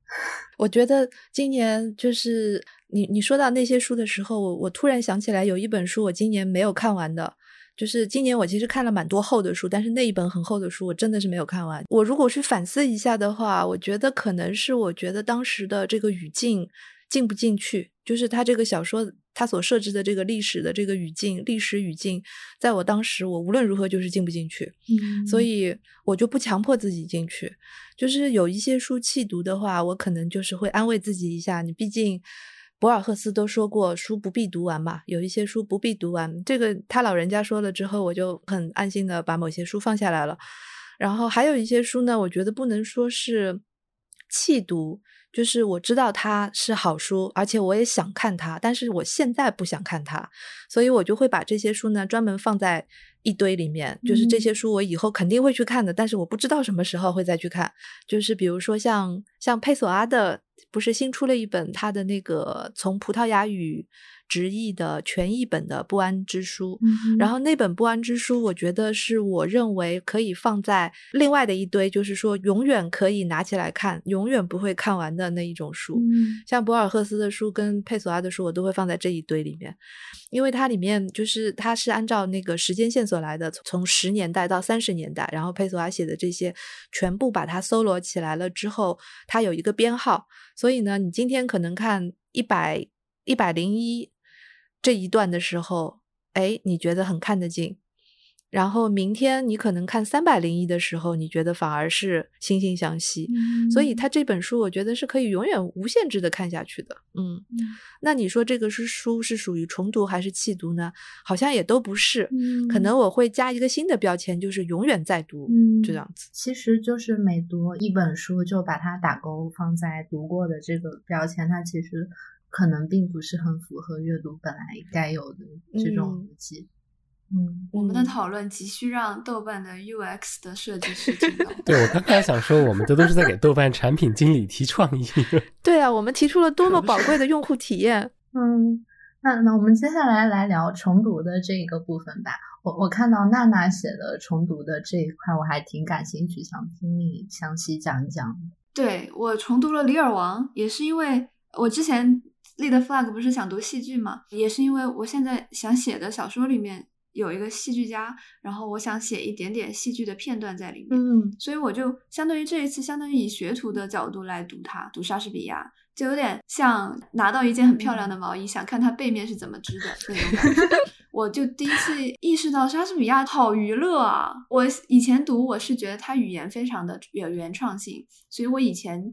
我觉得今年就是你你说到那些书的时候，我我突然想起来有一本书我今年没有看完的，就是今年我其实看了蛮多厚的书，但是那一本很厚的书我真的是没有看完。我如果去反思一下的话，我觉得可能是我觉得当时的这个语境进不进去，就是他这个小说。他所设置的这个历史的这个语境，历史语境，在我当时，我无论如何就是进不进去，所以我就不强迫自己进去。就是有一些书弃读的话，我可能就是会安慰自己一下，你毕竟博尔赫斯都说过，书不必读完嘛，有一些书不必读完。这个他老人家说了之后，我就很安心的把某些书放下来了。然后还有一些书呢，我觉得不能说是弃读。就是我知道它是好书，而且我也想看它，但是我现在不想看它，所以我就会把这些书呢专门放在一堆里面。就是这些书我以后肯定会去看的，但是我不知道什么时候会再去看。就是比如说像像佩索阿的，不是新出了一本他的那个从葡萄牙语。直译的全译本的《不安之书》，然后那本《不安之书》，我觉得是我认为可以放在另外的一堆，就是说永远可以拿起来看，永远不会看完的那一种书。像博尔赫斯的书跟佩索阿的书，我都会放在这一堆里面，因为它里面就是它是按照那个时间线索来的，从十年代到三十年代，然后佩索阿写的这些全部把它搜罗起来了之后，它有一个编号，所以呢，你今天可能看一百一百零一。这一段的时候，哎，你觉得很看得进，然后明天你可能看三百零一的时候，你觉得反而是惺惺相惜。所以他这本书，我觉得是可以永远无限制的看下去的。嗯，那你说这个是书是属于重读还是弃读呢？好像也都不是。可能我会加一个新的标签，就是永远在读这样子。其实就是每读一本书，就把它打勾放在读过的这个标签，它其实。可能并不是很符合阅读本来该有的这种逻辑。嗯，我们的讨论急需让豆瓣的 UX 的设计师听到。对我刚才想说，我们这都是在给豆瓣产品经理提创意。对啊，我们提出了多么宝贵的用户体验。嗯，那那我们接下来来聊重读的这个部分吧。我我看到娜娜写的重读的这一块，我还挺感兴趣，想听你详细讲一讲。对我重读了《李尔王》，也是因为我之前。立的 flag 不是想读戏剧吗？也是因为我现在想写的小说里面有一个戏剧家，然后我想写一点点戏剧的片段在里面，嗯所以我就相当于这一次，相当于以学徒的角度来读它，读莎士比亚，就有点像拿到一件很漂亮的毛衣，想看它背面是怎么织的 那种感觉。我就第一次意识到莎士比亚好娱乐啊！我以前读我是觉得他语言非常的有原创性，所以我以前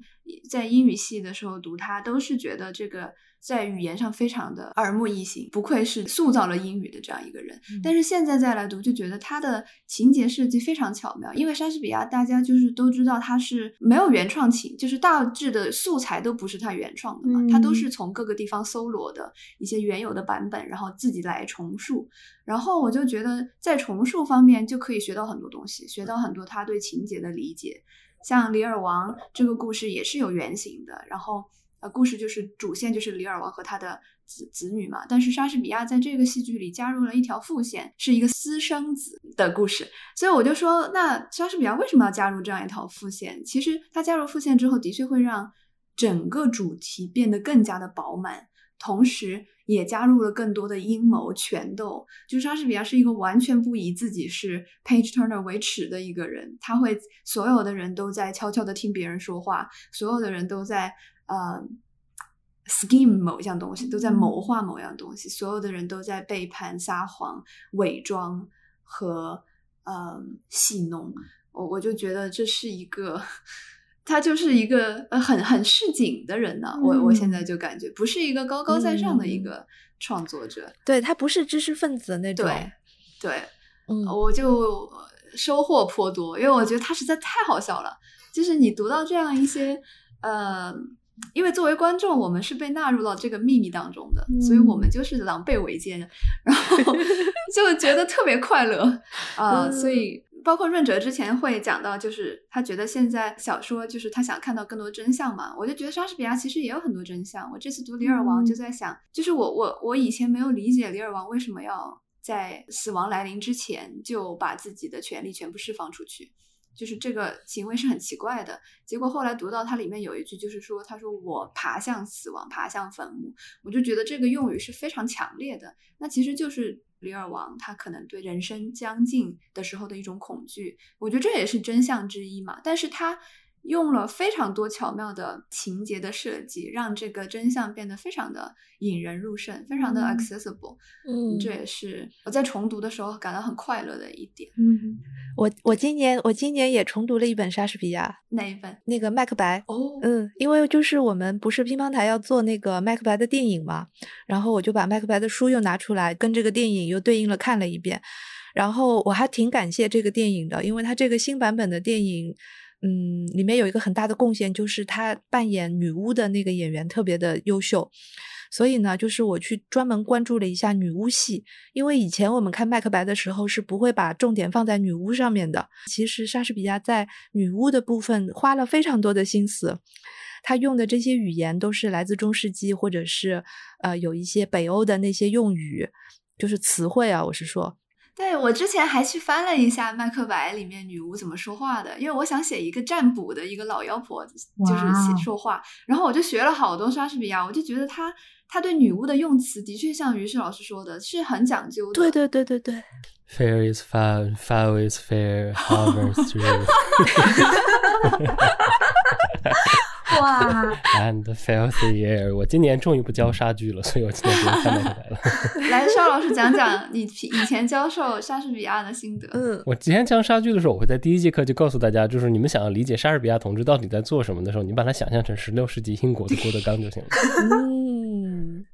在英语系的时候读它，都是觉得这个在语言上非常的耳目一新，不愧是塑造了英语的这样一个人。但是现在再来读，就觉得他的情节设计非常巧妙，因为莎士比亚大家就是都知道他是没有原创情，就是大致的素材都不是他原创的嘛，他都是从各个地方搜罗的一些原有的版本，然后自己来重述。然后我就觉得在重述方面就可以学到很多东西，学到很多他对情节的理解。像《李尔王》这个故事也是有原型的，然后呃，故事就是主线就是李尔王和他的子子女嘛。但是莎士比亚在这个戏剧里加入了一条副线，是一个私生子的故事。所以我就说，那莎士比亚为什么要加入这样一条副线？其实他加入副线之后，的确会让整个主题变得更加的饱满，同时也加入了更多的阴谋权斗。就莎士比亚是一个完全不以自己是 page turner 为耻的一个人，他会所有的人都在悄悄的听别人说话，所有的人都在呃 scheme 某一样东西，都在谋划某样东西，所有的人都在背叛、撒谎、伪装和呃戏弄。我我就觉得这是一个。他就是一个呃很很市井的人呢，我我现在就感觉不是一个高高在上的一个创作者，对他不是知识分子那种，对对，嗯，我就收获颇多，因为我觉得他实在太好笑了。就是你读到这样一些呃，因为作为观众，我们是被纳入到这个秘密当中的，所以我们就是狼狈为奸，然后 就觉得特别快乐啊、所以。包括润哲之前会讲到，就是他觉得现在小说就是他想看到更多真相嘛。我就觉得莎士比亚其实也有很多真相。我这次读《李尔王》就在想，就是我我我以前没有理解李尔王为什么要在死亡来临之前就把自己的权利全部释放出去，就是这个行为是很奇怪的。结果后来读到它里面有一句，就是说他说我爬向死亡，爬向坟墓，我就觉得这个用语是非常强烈的。那其实就是。李尔王他可能对人生将近的时候的一种恐惧，我觉得这也是真相之一嘛。但是他用了非常多巧妙的情节的设计，让这个真相变得非常的引人入胜，非常的 accessible。嗯，这也是我在重读的时候感到很快乐的一点。嗯，我我今年我今年也重读了一本莎士比亚，哪一本？那个《麦克白》。哦，嗯，因为就是我们不是乒乓台要做那个麦克白的电影嘛，然后我就把麦克白的书又拿出来，跟这个电影又对应了看了一遍，然后我还挺感谢这个电影的，因为它这个新版本的电影，嗯，里面有一个很大的贡献，就是他扮演女巫的那个演员特别的优秀。所以呢，就是我去专门关注了一下女巫戏，因为以前我们看麦克白的时候是不会把重点放在女巫上面的。其实莎士比亚在女巫的部分花了非常多的心思，他用的这些语言都是来自中世纪，或者是呃有一些北欧的那些用语，就是词汇啊，我是说。对我之前还去翻了一下《麦克白》里面女巫怎么说话的，因为我想写一个占卜的一个老妖婆，就是写说话，然后我就学了好多莎士比亚，我就觉得他他对女巫的用词的确像于适老师说的，是很讲究的。对对对对对。Fair is foul, foul is fair, however through. 哇，And filthy air。我今年终于不教莎剧了，所以我今年不用看到你来了。来，邵老师讲讲你以前教授莎士比亚的心得。嗯，我之前讲莎剧的时候，我会在第一节课就告诉大家，就是你们想要理解莎士比亚同志到底在做什么的时候，你把它想象成十六世纪英国的郭德纲就行了。嗯，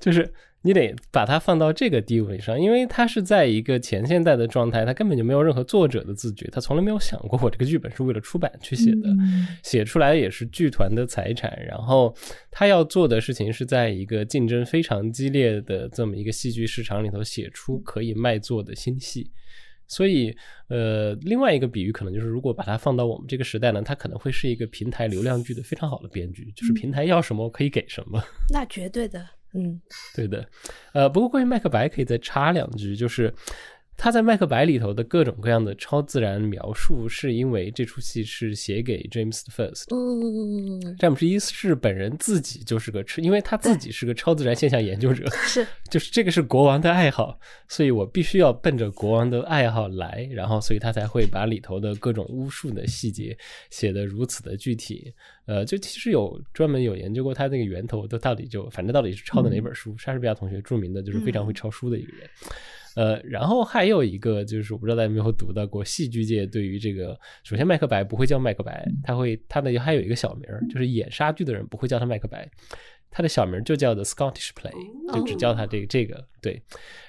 就是你得把它放到这个地位上，因为它是在一个前现代的状态，它根本就没有任何作者的自觉，他从来没有想过我这个剧本是为了出版去写的，嗯写出来也是剧团的财产。然后他要做的事情是在一个竞争非常激烈的这么一个戏剧市场里头写出可以卖座的新戏。所以，呃，另外一个比喻可能就是，如果把它放到我们这个时代呢，它可能会是一个平台流量剧的非常好的编剧，就是平台要什么我可以给什么。那绝对的，嗯。对的，呃，不过关于麦克白可以再插两句，就是他在《麦克白》里头的各种各样的超自然描述，是因为这出戏是写给 James First。嗯，詹姆斯一世本人自己就是个，因为他自己是个超自然现象研究者，是，就是这个是国王的爱好，所以我必须要奔着国王的爱好来，然后所以他才会把里头的各种巫术的细节写得如此的具体。呃，就其实有专门有研究过他那个源头，都到底就反正到底是抄的哪本书。莎士比亚同学著名的就是非常会抄书的一个人。呃，然后还有一个就是我不知道大家有没有读到过戏剧界对于这个，首先麦克白不会叫麦克白，他会他的还有一个小名，就是演莎剧的人不会叫他麦克白，他的小名就叫 The Scottish Play，就只叫他这个这个对。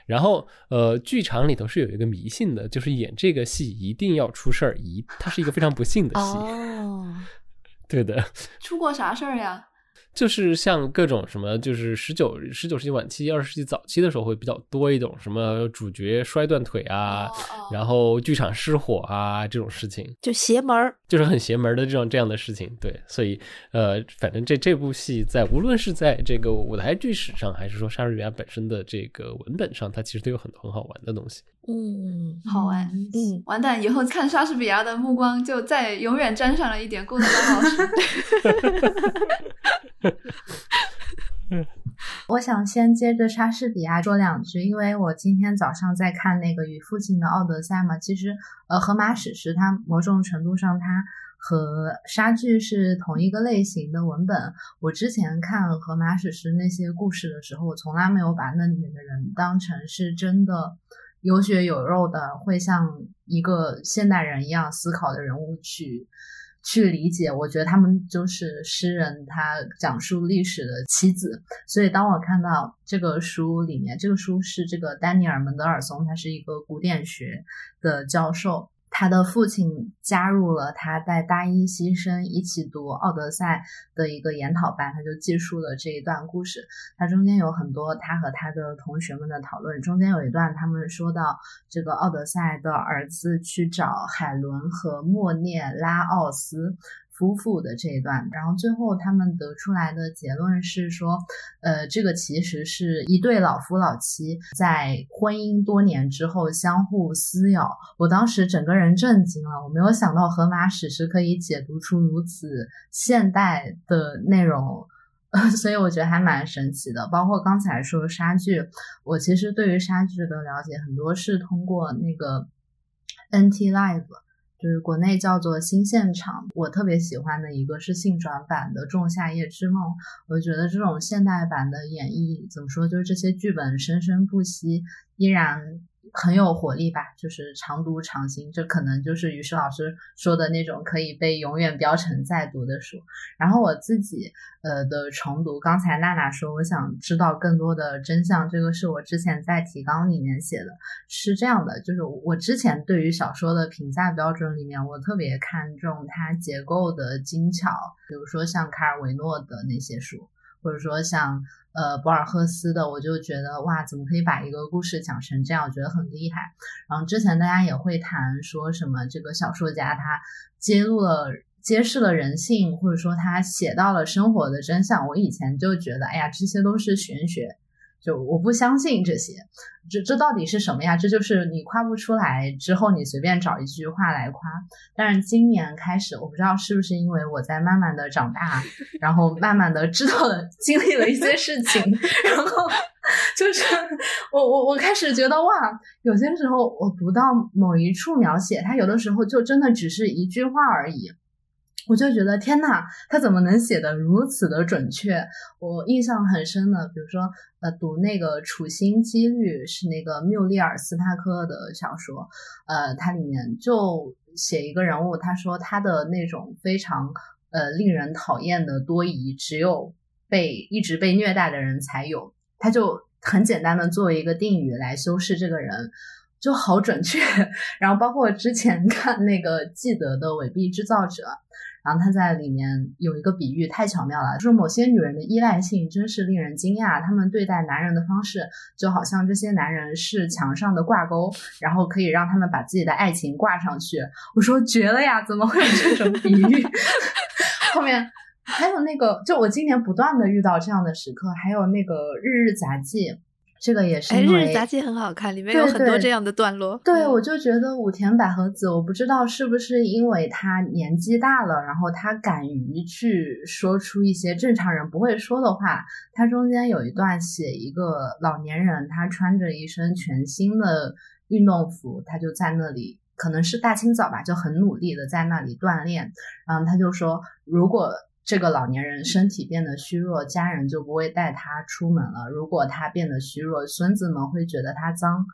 然后呃，剧场里头是有一个迷信的，就是演这个戏一定要出事儿，一它是一个非常不幸的戏。哦，对的，出过啥事儿呀？就是像各种什么，就是十九十九世纪晚期、二十世纪早期的时候会比较多一种什么主角摔断腿啊，然后剧场失火啊这种事情，就邪门儿，就是很邪门的这种这样的事情。对，所以呃，反正这这部戏在无论是在这个舞台剧史上，还是说莎士比亚本身的这个文本上，它其实都有很多很好玩的东西。嗯，好玩。嗯，完蛋，以后看莎士比亚的目光就再永远沾上了一点顾德纲老师。我想先接着莎士比亚说两句，因为我今天早上在看那个《与父亲的奥德赛》嘛，其实呃，荷马史诗它某种程度上它和莎剧是同一个类型的文本。我之前看荷马史诗那些故事的时候，我从来没有把那里面的人当成是真的有血有肉的，会像一个现代人一样思考的人物去。去理解，我觉得他们就是诗人，他讲述历史的妻子。所以当我看到这个书里面，这个书是这个丹尼尔门德尔松，他是一个古典学的教授。他的父亲加入了他在大一新生一起读《奥德赛》的一个研讨班，他就记述了这一段故事。他中间有很多他和他的同学们的讨论，中间有一段他们说到这个奥德赛的儿子去找海伦和莫涅拉奥斯。夫妇的这一段，然后最后他们得出来的结论是说，呃，这个其实是一对老夫老妻在婚姻多年之后相互撕咬。我当时整个人震惊了，我没有想到荷马史诗可以解读出如此现代的内容，所以我觉得还蛮神奇的。包括刚才说莎剧，我其实对于莎剧的了解很多是通过那个 NT Live。就是国内叫做新现场，我特别喜欢的一个是性转版的《仲夏夜之梦》，我觉得这种现代版的演绎怎么说，就是这些剧本生生不息，依然。很有活力吧，就是常读常新，这可能就是于适老师说的那种可以被永远标成在读的书。然后我自己呃的重读，刚才娜娜说我想知道更多的真相，这个是我之前在提纲里面写的，是这样的，就是我之前对于小说的评价标准里面，我特别看重它结构的精巧，比如说像卡尔维诺的那些书，或者说像。呃，博尔赫斯的，我就觉得哇，怎么可以把一个故事讲成这样？我觉得很厉害。然后之前大家也会谈说什么，这个小说家他揭露了、揭示了人性，或者说他写到了生活的真相。我以前就觉得，哎呀，这些都是玄学。就我不相信这些，这这到底是什么呀？这就是你夸不出来之后，你随便找一句话来夸。但是今年开始，我不知道是不是因为我在慢慢的长大，然后慢慢的知道了、经历了一些事情，然后就 是我我我开始觉得哇，有些时候我读到某一处描写，它有的时候就真的只是一句话而已。我就觉得天呐，他怎么能写的如此的准确？我印象很深的，比如说，呃，读那个《处心积虑》是那个缪利尔斯帕克的小说，呃，它里面就写一个人物，他说他的那种非常呃令人讨厌的多疑，只有被一直被虐待的人才有，他就很简单的作为一个定语来修饰这个人。就好准确，然后包括之前看那个记得的伪币制造者，然后他在里面有一个比喻太巧妙了，就是某些女人的依赖性真是令人惊讶，他们对待男人的方式就好像这些男人是墙上的挂钩，然后可以让他们把自己的爱情挂上去。我说绝了呀，怎么会有这种比喻？后面还有那个，就我今年不断的遇到这样的时刻，还有那个日日杂记。这个也是哎，因为日杂记很好看，里面有很多这样的段落。对，嗯我就觉得武田百合子，我不知道是不是因为她年纪大了，然后她敢于去说出一些正常人不会说的话。她中间有一段写一个老年人，他穿着一身全新的运动服，他就在那里，可能是大清早吧，就很努力的在那里锻炼。然后他就说，如果这个老年人身体变得虚弱，家人就不会带他出门了；如果他变得虚弱，孙子们会觉得他脏。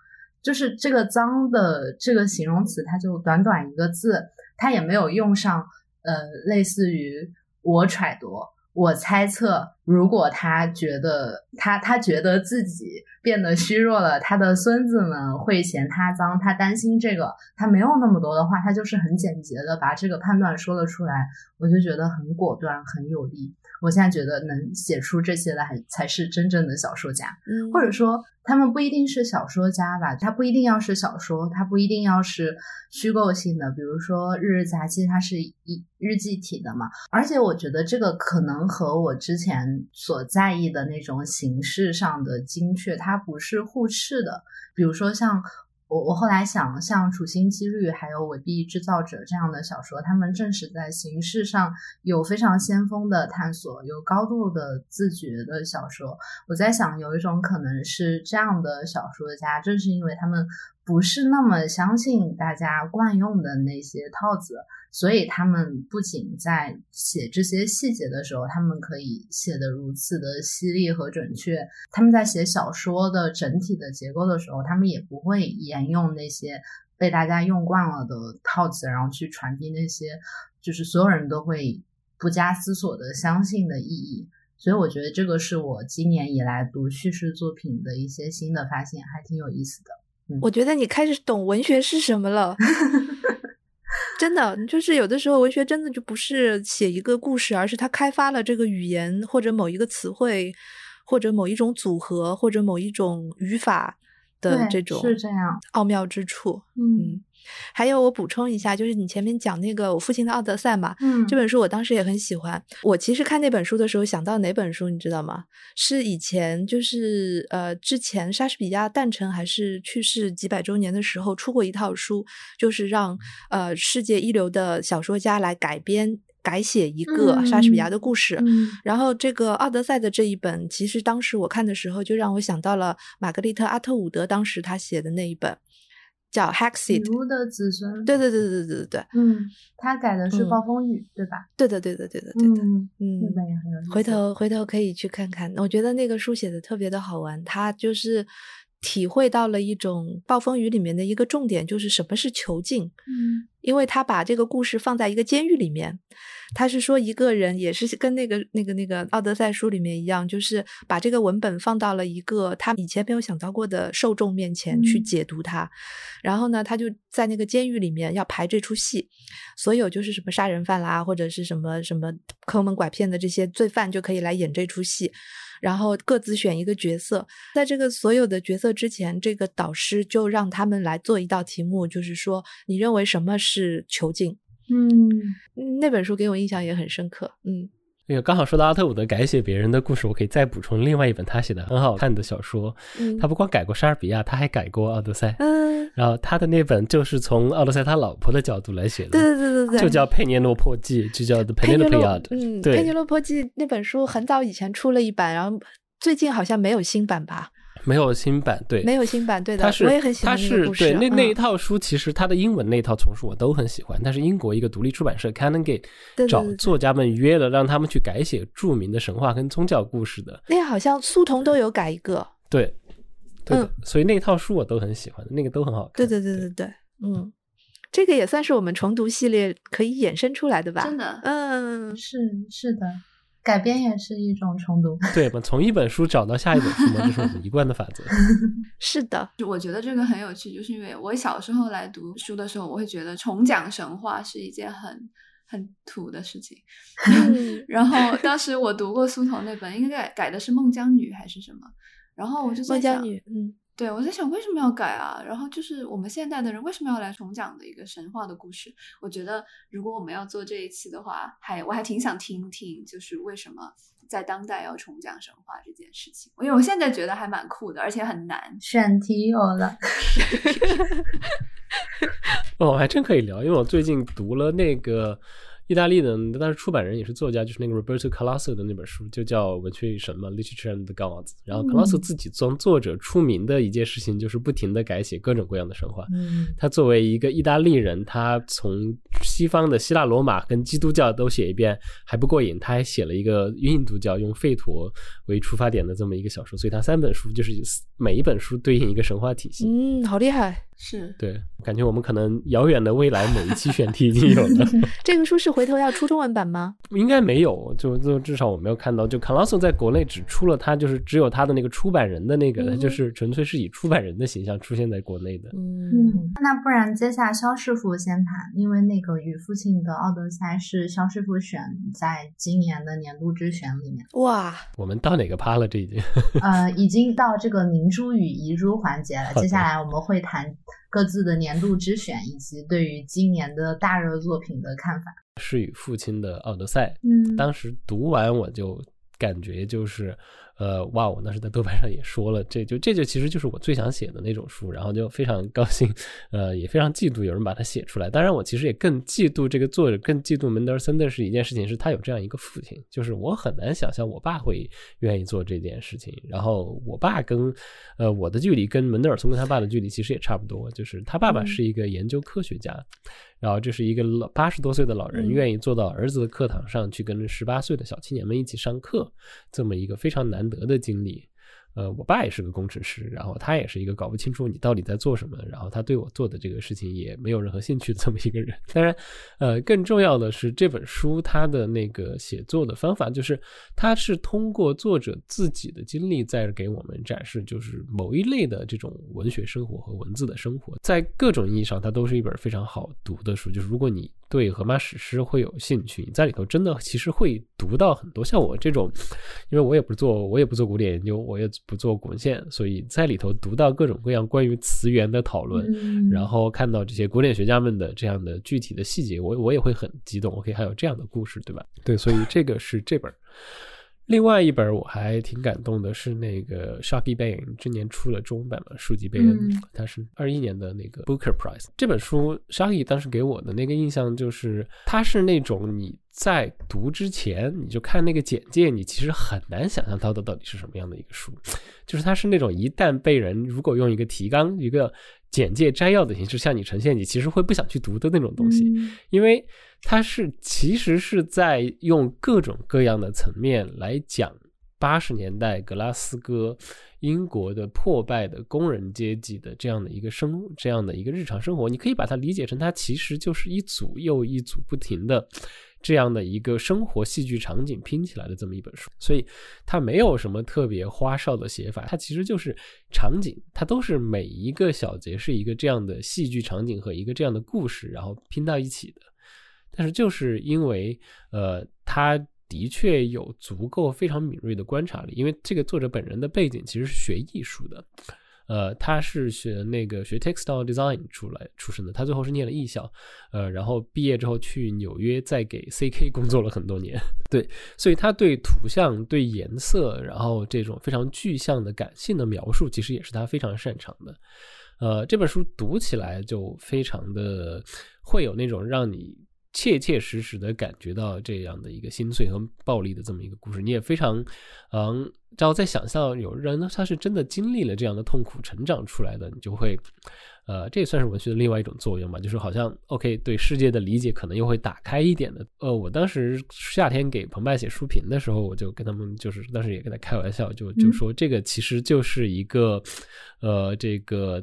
就是这个“脏”的这个形容词，它就短短一个字，它也没有用上呃，类似于我揣度、我猜测，如果他觉得他他觉得自己变得虚弱了，他的孙子们会嫌他脏，他担心这个，他没有那么多的话，他就是很简洁的把这个判断说了出来，我就觉得很果断，很有力。我现在觉得能写出这些的，还才是真正的小说家。嗯，或者说他们不一定是小说家吧，他不一定要是小说，他不一定要是虚构性的，比如说《日日杂记》，它是一日记体的嘛。而且我觉得这个可能和我之前所在意的那种形式上的精确，它不是互斥的。比如说像。我我后来想，像《处心积虑》还有《伪币制造者》这样的小说，他们正是在形式上有非常先锋的探索，有高度的自觉的小说。我在想，有一种可能是这样的小说家，正是因为他们不是那么相信大家惯用的那些套子，所以他们不仅在写这些细节的时候，他们可以写得如此的犀利和准确；他们在写小说的整体的结构的时候，他们也不会沿用那些被大家用惯了的套子，然后去传递那些就是所有人都会不加思索的相信的意义。所以我觉得这个是我今年以来读叙事作品的一些新的发现，还挺有意思的。我觉得你开始懂文学是什么了。真的，就是有的时候文学真的就不是写一个故事，而是它开发了这个语言或者某一个词汇，或者某一种组合，或者某一种语法的对这种是这样奥妙之处。嗯还有，我补充一下，就是你前面讲那个我父亲的《奥德赛》嘛，嗯这本书我当时也很喜欢。我其实看那本书的时候想到哪本书，你知道吗？是以前就是呃之前莎士比亚诞辰还是去世几百周年的时候出过一套书，就是让呃世界一流的小说家来改编。改写一个莎士比亚的故事，嗯然后这个《奥德赛》的这一本，其实当时我看的时候，就让我想到了玛格丽特·阿特伍德当时他写的那一本，叫《Hexit 女》。巫的子孙，对对对对对对对嗯，他改的是嗯暴风雨，对吧？对的对的对的对的，嗯，嗯那本也很有意思。回头回头可以去看看，我觉得那个书写的特别的好玩，他就是体会到了一种《暴风雨》里面的一个重点，就是什么是囚禁。嗯因为他把这个故事放在一个监狱里面，他是说一个人也是跟那个那个那个《奥德赛》书里面一样，就是把这个文本放到了一个他以前没有想到过的受众面前去嗯解读它，然后呢，他就在那个监狱里面要排这出戏，所有就是什么杀人犯啦，或者是什么什么坑蒙拐骗的这些罪犯就可以来演这出戏。然后各自选一个角色，在这个所有的角色之前，这个导师就让他们来做一道题目，就是说你认为什么是囚禁？嗯嗯那本书给我印象也很深刻。嗯那个刚好说到阿特伍德改写别人的故事，我可以再补充另外一本他写的很好看的小说。嗯他不光改过莎士比亚，他还改过奥德赛。嗯，然后他的那本就是从奥德赛他老婆的角度来写的，对对对对对，就叫《佩涅洛珀记》，就叫《The Penelope Yard》。嗯，对佩涅洛珀记那本书很早以前出了一版，然后最近好像没有新版吧？没有新版，对，没有新版，对的，它是我也很喜欢那个是故事。对那那一嗯套书，其实它的英文那一套丛书我都很喜欢，但是英国一个独立出版社 Canongate 找作家们约了，让他们去改写著名的神话跟宗教故事的，那个好像苏童都有改一个。对，对的，嗯所以那套书我都很喜欢，那个都很好看。对对对对对，嗯，这个也算是我们重读系列可以衍生出来的吧？真的嗯，是是的，改编也是一种重读。对嘛，从一本书找到下一本书嘛，这是我们一贯的法则。是的，就我觉得这个很有趣，就是因为我小时候来读书的时候，我会觉得重讲神话是一件很很土的事情。嗯 然后当时我读过苏童那本，应该改改的是孟姜女还是什么，然后我就在想，孟姜女，嗯对我在想为什么要改啊？然后就是我们现代的人为什么要来重讲的一个神话的故事？我觉得如果我们要做这一期的话，还我还挺想听听，就是为什么在当代要重讲神话这件事情，因为我现在觉得还蛮酷的，而且很难。选题有了，哦，还真可以聊，因为我最近读了那个。意大利的，但是出版人也是作家，就是那个 Roberto Calasso 的那本书，就叫《文学与神》嘛，Literature and the Gods。然后 Calasso 自己从作者出名的一件事情，就是不停的改写各种各样的神话。嗯，他作为一个意大利人，他从西方的希腊罗马跟基督教都写一遍还不过瘾，他还写了一个印度教用吠陀为出发点的这么一个小说，所以他三本书就是每一本书对应一个神话体系。嗯，好厉害。是对，感觉我们可能遥远的未来某一期选题已经有了。这个书是回头要出中文版吗？应该没有，就就至少我没有看到。就卡拉索在国内只出了他，就是只有他的那个出版人的那个，就是纯粹是以出版人的形象出现在国内的。嗯，那不然接下肖师傅先谈，因为那个与父亲的奥德赛是肖师傅选在今年的年度之选里面。哇，我们到哪个趴了？这已经呃，已经到这个明珠与遗珠环节了。接下来我们会谈。各自的年度之选，以及对于今年的大热作品的看法。是与父亲的《奥德赛》，嗯，当时读完我就感觉就是。呃，哇！我当时在豆瓣上也说了，这就这就其实就是我最想写的那种书，然后就非常高兴，呃，也非常嫉妒有人把它写出来。当然，我其实也更嫉妒这个作者，更嫉妒门德尔森的是一件事情，是他有这样一个父亲，就是我很难想象我爸会愿意做这件事情。然后我爸跟呃我的距离跟门德尔松跟他爸的距离其实也差不多，就是他爸爸是一个研究科学家。然后这是一个老八十多岁的老人，愿意坐到儿子的课堂上去跟十八岁的小青年们一起上课，这么一个非常难得的经历。呃，我爸也是个工程师，然后他也是一个搞不清楚你到底在做什么，然后他对我做的这个事情也没有任何兴趣的这么一个人。当然，呃，更重要的是这本书它的那个写作的方法，就是它是通过作者自己的经历在给我们展示，就是某一类的这种文学生活和文字的生活，在各种意义上，它都是一本非常好读的书。就是如果你对荷马史诗会有兴趣，你在里头真的其实会读到很多像我这种，因为我也不做，我也不做古典研究，我也不做文献，所以在里头读到各种各样关于词源的讨论，然后看到这些古典学家们的这样的具体的细节，我我也会很激动。OK，还有这样的故事，对吧？对，所以这个是这本。另外一本我还挺感动的，是那个 Shaggy Bain 之年出了中文版嘛，书籍贝恩，他是二一年的那个 Booker Prize。这本书 Shaggy 当时给我的那个印象就是，它是那种你在读之前你就看那个简介，你其实很难想象它的到底是什么样的一个书，就是它是那种一旦被人如果用一个提纲一个。简介摘要的形式向你呈现，你其实会不想去读的那种东西，因为它是其实是在用各种各样的层面来讲八十年代格拉斯哥英国的破败的工人阶级的这样的一个生这样的一个日常生活，你可以把它理解成它其实就是一组又一组不停的。这样的一个生活戏剧场景拼起来的这么一本书，所以它没有什么特别花哨的写法，它其实就是场景，它都是每一个小节是一个这样的戏剧场景和一个这样的故事，然后拼到一起的。但是就是因为，呃，他的确有足够非常敏锐的观察力，因为这个作者本人的背景其实是学艺术的。呃，他是学那个学 textile design 出来出身的，他最后是念了艺校，呃，然后毕业之后去纽约，再给 CK 工作了很多年。对，所以他对图像、对颜色，然后这种非常具象的感性的描述，其实也是他非常擅长的。呃，这本书读起来就非常的会有那种让你。切切实实的感觉到这样的一个心碎和暴力的这么一个故事，你也非常，嗯，只要在想象有人他是真的经历了这样的痛苦成长出来的，你就会，呃，这也算是文学的另外一种作用吧，就是好像 OK 对世界的理解可能又会打开一点的。呃，我当时夏天给澎湃写书评的时候，我就跟他们就是当时也跟他开玩笑，就就说这个其实就是一个，呃，这个。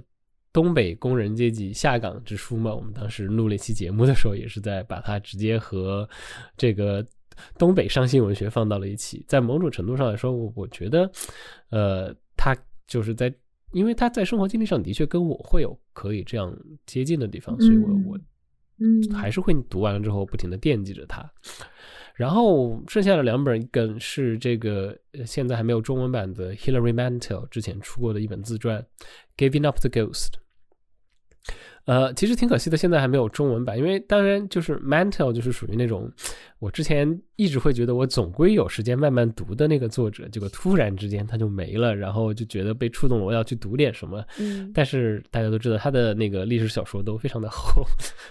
东北工人阶级下岗之书嘛，我们当时录了一期节目的时候，也是在把它直接和这个东北伤心文学放到了一起。在某种程度上来说，我我觉得，呃，他就是在，因为他在生活经历上的确跟我会有可以这样接近的地方，所以我我嗯还是会读完了之后不停的惦记着他。然后剩下的两本，梗是这个现在还没有中文版的 Hilary Mantel 之前出过的一本自传《Giving Up the Ghost》。呃，其实挺可惜的，现在还没有中文版，因为当然就是 Mantle 就是属于那种我之前一直会觉得我总归有时间慢慢读的那个作者，结果突然之间他就没了，然后就觉得被触动了，我要去读点什么。嗯但是大家都知道他的那个历史小说都非常的厚，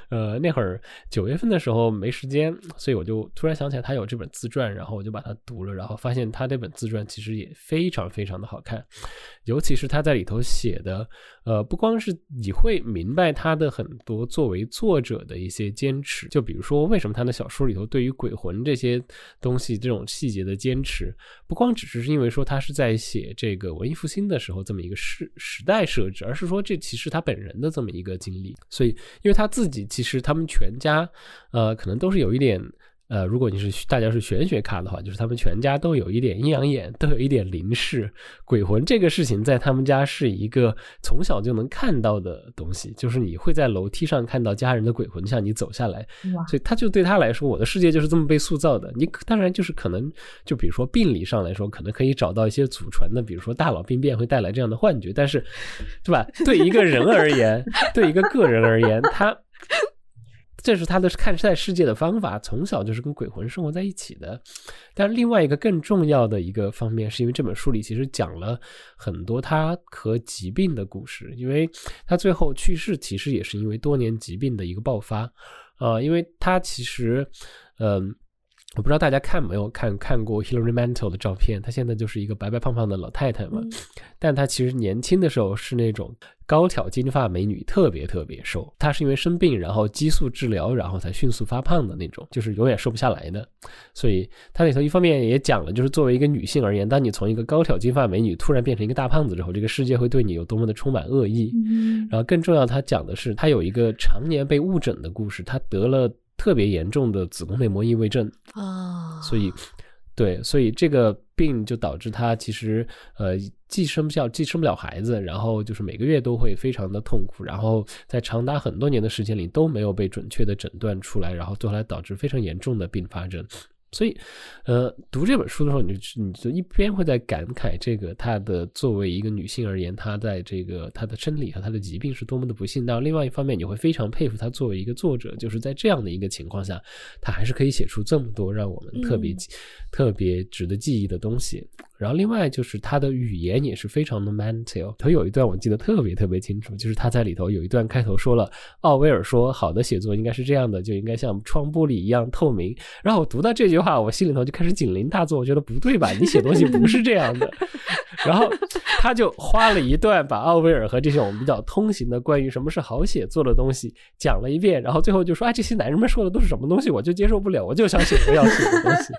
呃，那会儿九月份的时候没时间，所以我就突然想起来他有这本自传，然后我就把它读了，然后发现他这本自传其实也非常非常的好看，尤其是他在里头写的，呃，不光是你会明白他他的很多作为作者的一些坚持，就比如说为什么他的小说里头对于鬼魂这些东西这种细节的坚持，不光只是因为说他是在写这个文艺复兴的时候这么一个时时代设置，而是说这其实他本人的这么一个经历。所以，因为他自己其实他们全家，呃，可能都是有一点。呃，如果你是大家是玄学咖的话，就是他们全家都有一点阴阳眼，都有一点灵视，鬼魂这个事情在他们家是一个从小就能看到的东西，就是你会在楼梯上看到家人的鬼魂向你走下来，所以他就对他来说，我的世界就是这么被塑造的。你当然就是可能，就比如说病理上来说，可能可以找到一些祖传的，比如说大脑病变会带来这样的幻觉，但是，对吧？对一个人而言，对一个个人而言，他。这是他的看待世界的方法，从小就是跟鬼魂生活在一起的。但另外一个更重要的一个方面，是因为这本书里其实讲了很多他和疾病的故事，因为他最后去世其实也是因为多年疾病的一个爆发。呃，因为他其实，嗯、我不知道大家看没有看看过 Hillary Mantel 的照片，她现在就是一个白白胖胖的老太太嘛，嗯但她其实年轻的时候是那种高挑金发美女，特别特别瘦。她是因为生病，然后激素治疗，然后才迅速发胖的那种，就是永远瘦不下来的。所以它里头一方面也讲了，就是作为一个女性而言，当你从一个高挑金发美女突然变成一个大胖子之后，这个世界会对你有多么的充满恶意。嗯然后更重要，她讲的是她有一个常年被误诊的故事，她得了特别严重的子宫内膜异位症，啊，所以对，所以这个病就导致他其实呃既生不下既生不了孩子，然后就是每个月都会非常的痛苦，然后在长达很多年的时间里都没有被准确的诊断出来，然后最后来导致非常严重的并发症。所以，呃，读这本书的时候，你就你就一边会在感慨这个她的作为一个女性而言，她在这个她的生理和她的疾病是多么的不幸。到另外一方面，你会非常佩服她作为一个作者，就是在这样的一个情况下，她还是可以写出这么多让我们特别、嗯特别值得记忆的东西。然后另外就是他的语言也是非常的 mental。他有一段我记得特别特别清楚，就是他在里头有一段开头说了，奥威尔说好的写作应该是这样的，就应该像窗玻璃一样透明。然后我读到这句话，我心里头就开始警铃大作，我觉得不对吧？你写东西不是这样的。然后他就花了一段把奥威尔和这种比较通行的关于什么是好写作的东西讲了一遍，然后最后就说：“哎，这些男人们说的都是什么东西，我就接受不了，我就想写我要写的东西。”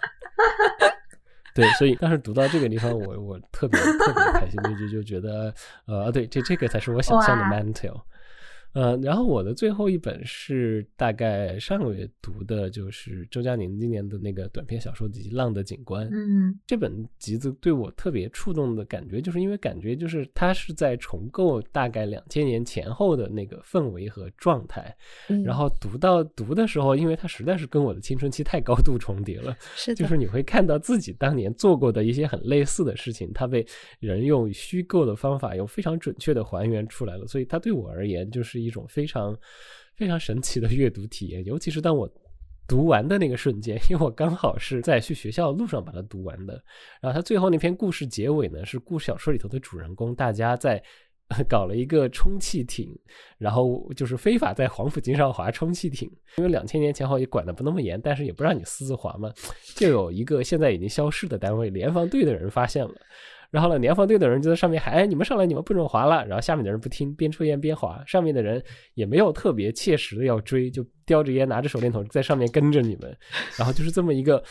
对，所以当时读到这个地方，我我特别特别开心，就就就觉得，呃，对，这这个才是我想象的哇 mental。呃，然后我的最后一本是大概上个月读的，就是周佳宁今年的那个短篇小说集《浪的景观》。嗯这本集子对我特别触动的感觉，就是因为感觉就是它是在重构大概两千年前后的那个氛围和状态。嗯然后读到读的时候，因为它实在是跟我的青春期太高度重叠了，是的，就是你会看到自己当年做过的一些很类似的事情，它被人用虚构的方法，用非常准确的还原出来了。所以它对我而言就是一种非常非常神奇的阅读体验，尤其是当我。读完的那个瞬间，因为我刚好是在去学校的路上把它读完的。然后它最后那篇故事结尾呢，是故事小说里头的主人公，大家在 搞了一个充气艇，然后就是非法在黄浦江上划充气艇。因为两千年前后也管得不那么严，但是也不让你私自划嘛，就有一个现在已经消失的单位联防队的人发现了。然后呢，联防队的人就在上面喊：“哎，你们上来，你们不准划了。”然后下面的人不听，边抽烟边划。上面的人也没有特别切实的要追，就叼着烟，拿着手电筒在上面跟着你们。然后就是这么一个，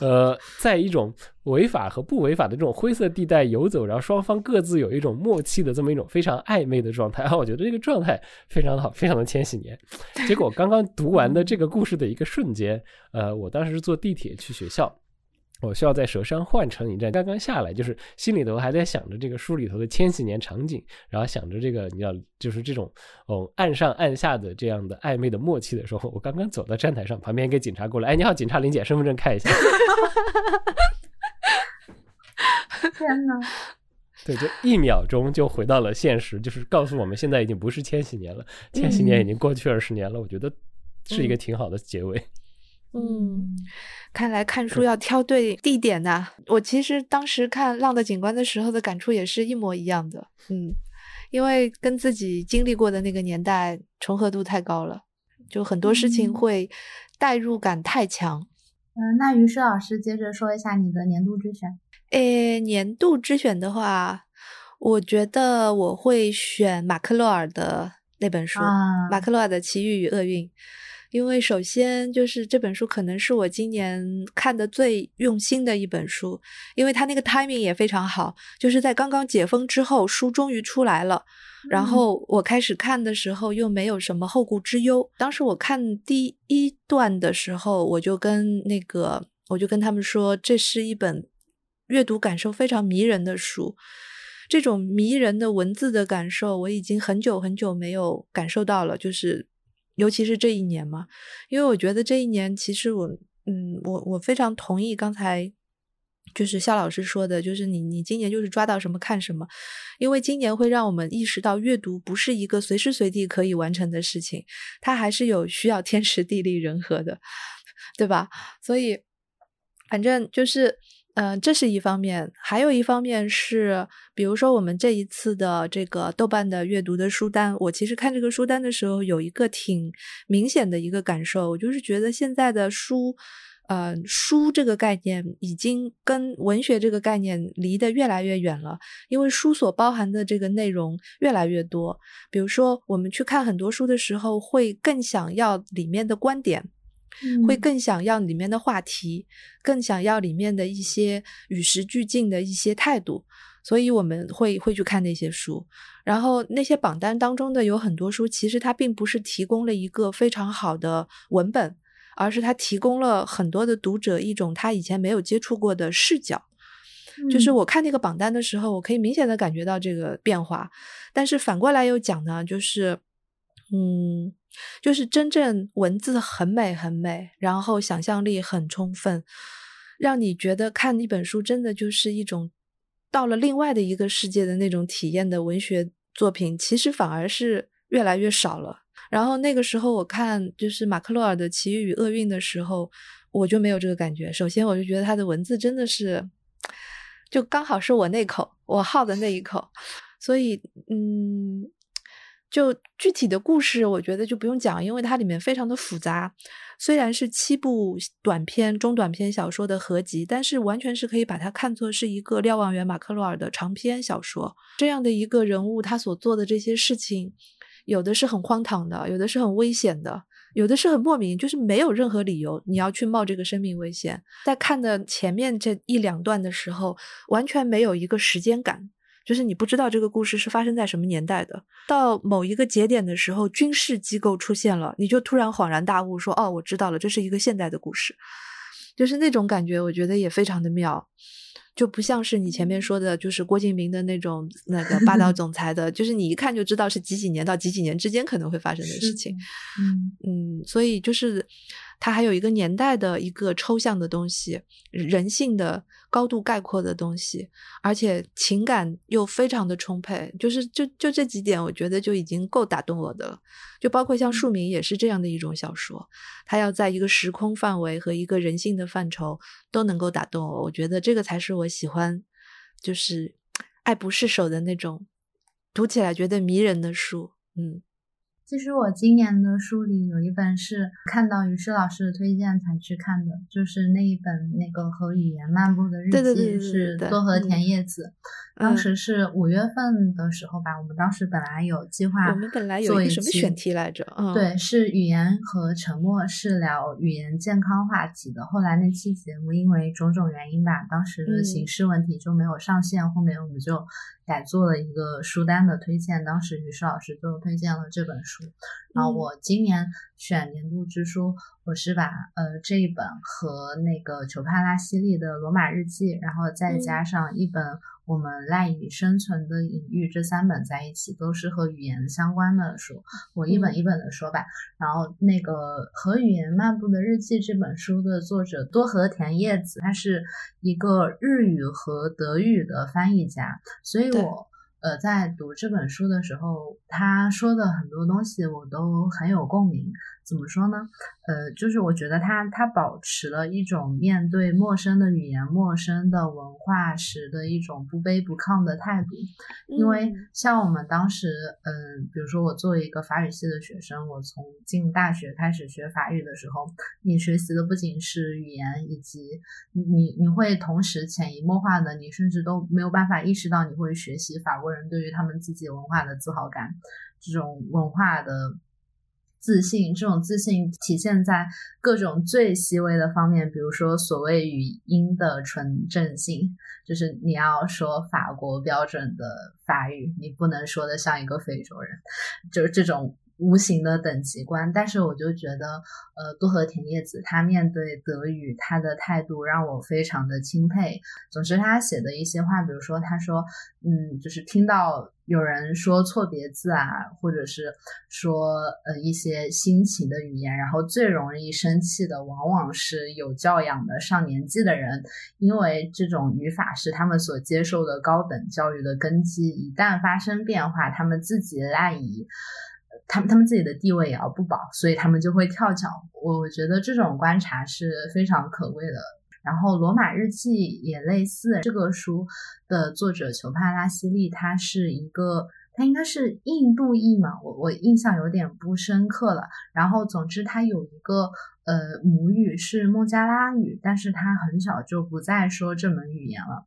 呃，在一种违法和不违法的这种灰色地带游走，然后双方各自有一种默契的这么一种非常暧昧的状态。啊，我觉得这个状态非常好，非常的千禧年。结果刚刚读完的这个故事的一个瞬间，呃，我当时是坐地铁去学校。我需要在蛇山换乘一站，刚刚下来，就是心里头还在想着这个书里头的千禧年场景，然后想着这个你知道，就是这种哦岸上岸下的这样的暧昧的默契的时候，我刚刚走到站台上，旁边一个警察过来，哎，你好，警察林姐，身份证看一下。天呐，对，就一秒钟就回到了现实，就是告诉我们现在已经不是千禧年了，千禧年已经过去二十年了。我觉得是一个挺好的结尾。嗯，看来看书要挑对地点呐。我其实当时看《浪的景观》的时候的感触也是一模一样的。嗯，因为跟自己经历过的那个年代重合度太高了，就很多事情会代入感太强。嗯，那于是老师接着说一下你的年度之选。诶，年度之选的话，我觉得我会选马克洛尔的那本书，啊马克洛尔的《奇遇与厄运》。因为首先就是这本书可能是我今年看的最用心的一本书，因为它那个 timing 也非常好，就是在刚刚解封之后，书终于出来了。然后我开始看的时候又没有什么后顾之忧。当时我看第一段的时候，我就跟那个我就跟他们说，这是一本阅读感受非常迷人的书。这种迷人的文字的感受，我已经很久很久没有感受到了，就是尤其是这一年嘛，因为我觉得这一年其实我，嗯，我我非常同意刚才就是肖老师说的，就是你你今年就是抓到什么看什么，因为今年会让我们意识到阅读不是一个随时随地可以完成的事情，它还是有需要天时地利人和的，对吧？所以反正就是。嗯、这是一方面，还有一方面是，比如说我们这一次的这个豆瓣的阅读的书单，我其实看这个书单的时候，有一个挺明显的一个感受，我就是觉得现在的书，呃，书这个概念已经跟文学这个概念离得越来越远了，因为书所包含的这个内容越来越多。比如说，我们去看很多书的时候，会更想要里面的观点。会更想要里面的话题，更想要里面的一些与时俱进的一些态度，所以我们会会去看那些书。然后那些榜单当中的有很多书，其实它并不是提供了一个非常好的文本，而是它提供了很多的读者一种他以前没有接触过的视角。就是我看那个榜单的时候，我可以明显的感觉到这个变化。但是反过来又讲呢，就是嗯。就是真正文字很美很美，然后想象力很充分，让你觉得看一本书真的就是一种到了另外的一个世界的那种体验的文学作品，其实反而是越来越少了。然后那个时候我看就是马克洛尔的《奇遇与厄运》的时候，我就没有这个感觉。首先，我就觉得他的文字真的是就刚好是我那口我好的那一口，所以嗯。就具体的故事，我觉得就不用讲，因为它里面非常的复杂。虽然是七部短篇、中短篇小说的合集，但是完全是可以把它看作是一个瞭望员马克洛尔的长篇小说。这样的一个人物，他所做的这些事情，有的是很荒唐的，有的是很危险的，有的是很莫名，就是没有任何理由你要去冒这个生命危险。在看的前面这一两段的时候，完全没有一个时间感。就是你不知道这个故事是发生在什么年代的，到某一个节点的时候，军事机构出现了，你就突然恍然大悟，说：“哦，我知道了，这是一个现代的故事。”就是那种感觉，我觉得也非常的妙，就不像是你前面说的，就是郭敬明的那种那个霸道总裁的，就是你一看就知道是几几年到几几年之间可能会发生的事情。嗯嗯，所以就是它还有一个年代的一个抽象的东西，人性的。高度概括的东西，而且情感又非常的充沛，就是就就这几点，我觉得就已经够打动我的了。就包括像《庶民》也是这样的一种小说，它要在一个时空范围和一个人性的范畴都能够打动我，我觉得这个才是我喜欢，就是爱不释手的那种，读起来觉得迷人的书。嗯。其实我今年的书里有一本是看到于适老师的推荐才去看的，就是那一本那个和语言漫步的日记，是多和田叶子。当时是五月份的时候吧，我们当时本来有计划，我们本来有一个什么选题来着？嗯，对，是语言和沉默，是聊语言健康话题的。后来那期节目因为种种原因吧，当时的形式问题就没有上线，后面我们就改做了一个书单的推荐。当时于适老师就推荐了这本书。书。然后我今年选年度之书，我是把呃这一本和那个裘帕拉西利的《罗马日记》，然后再加上一本我们赖以生存的隐喻这三本在一起，都是和语言相关的书。我一本一本的说吧。然后那个《和语言漫步的日记》这本书的作者多和田叶子，他是一个日语和德语的翻译家，所以我。呃，在读这本书的时候，他说的很多东西我都很有共鸣。怎么说呢？呃，就是我觉得他他保持了一种面对陌生的语言、陌生的文化时的一种不卑不亢的态度。因为像我们当时，嗯，比如说我作为一个法语系的学生，我从进大学开始学法语的时候，你学习的不仅是语言，以及你你会同时潜移默化的，你甚至都没有办法意识到你会学习法国人对于他们自己文化的自豪感，这种文化的。自信，这种自信体现在各种最细微的方面，比如说所谓语音的纯正性，就是你要说法国标准的法语，你不能说的像一个非洲人，就是这种。无形的等级观，但是我就觉得，呃，多和田叶子他面对德语他的态度让我非常的钦佩。总之，他写的一些话，比如说他说，嗯，就是听到有人说错别字啊，或者是说呃一些新奇的语言，然后最容易生气的往往是有教养的上年纪的人，因为这种语法是他们所接受的高等教育的根基，一旦发生变化，他们自己赖以。他们他们自己的地位也要不保，所以他们就会跳脚。我觉得这种观察是非常可贵的。然后《罗马日记》也类似，这个书的作者裘帕拉西利，他是一个，他应该是印度裔嘛，我我印象有点不深刻了。然后总之他有一个呃母语是孟加拉语，但是他很小就不再说这门语言了。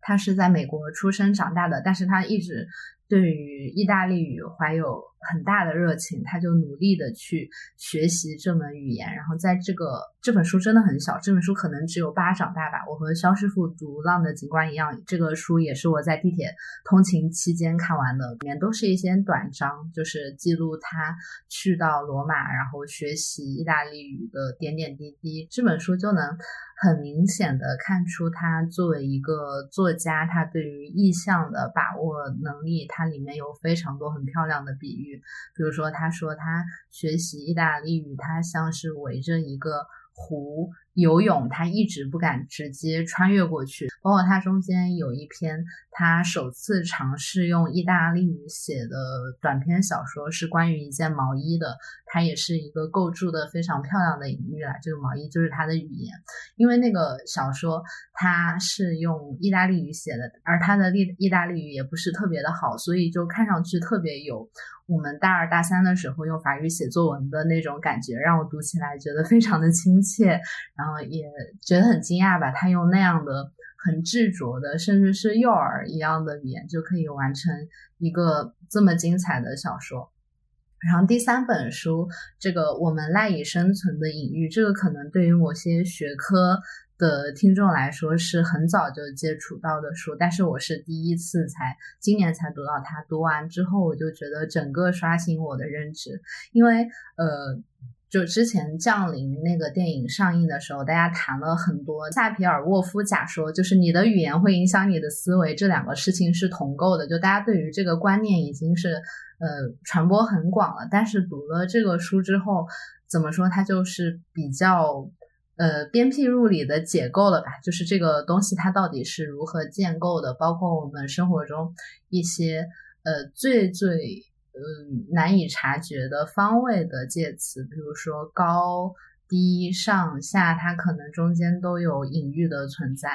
他是在美国出生长大的，但是他一直。对于意大利语怀有很大的热情，他就努力的去学习这门语言。然后在这个这本书真的很小，这本书可能只有巴掌大吧。我和肖师傅读《浪的景观》一样，这个书也是我在地铁通勤期间看完的，里面都是一些短章，就是记录他去到罗马，然后学习意大利语的点点滴滴。这本书就能。很明显的看出，他作为一个作家，他对于意象的把握能力，他它里面有非常多很漂亮的比喻。比如说，他说他学习意大利语，他像是围着一个湖。游泳，他一直不敢直接穿越过去。包括他中间有一篇，他首次尝试用意大利语写的短篇小说，是关于一件毛衣的。它也是一个构筑的非常漂亮的隐喻啦。这个毛衣就是他的语言，因为那个小说他是用意大利语写的，而他的意意大利语也不是特别的好，所以就看上去特别有我们大二大三的时候用法语写作文的那种感觉，让我读起来觉得非常的亲切，然后。也觉得很惊讶吧？他用那样的很执着的，甚至是幼儿一样的语言，就可以完成一个这么精彩的小说。然后第三本书，这个我们赖以生存的隐喻，这个可能对于某些学科的听众来说是很早就接触到的书，但是我是第一次才今年才读到它。读完之后，我就觉得整个刷新我的认知，因为呃。就之前《降临》那个电影上映的时候，大家谈了很多萨皮尔沃夫假说，就是你的语言会影响你的思维，这两个事情是同构的。就大家对于这个观念已经是呃传播很广了。但是读了这个书之后，怎么说它就是比较呃鞭辟入里的解构了吧？就是这个东西它到底是如何建构的？包括我们生活中一些呃最最。嗯，难以察觉的方位的介词，比如说高。低上下，它可能中间都有隐喻的存在，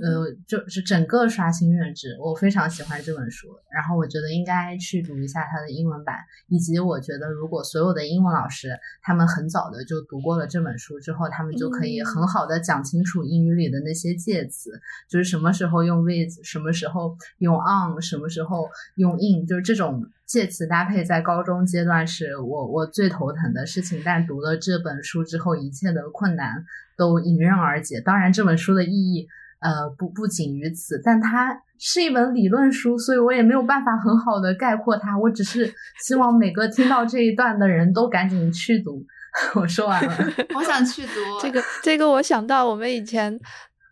呃，就是整个刷新认知。我非常喜欢这本书，然后我觉得应该去读一下它的英文版，以及我觉得如果所有的英文老师他们很早的就读过了这本书之后，他们就可以很好的讲清楚英语里的那些介词，就是什么时候用 with，什么时候用 on，什么时候用 in，就是这种。介词搭配在高中阶段是我我最头疼的事情，但读了这本书之后，一切的困难都迎刃而解。当然，这本书的意义呃，不不仅于此，但它是一本理论书，所以我也没有办法很好的概括它。我只是希望每个听到这一段的人都赶紧去读。我说完了，我想去读这个。这个我想到我们以前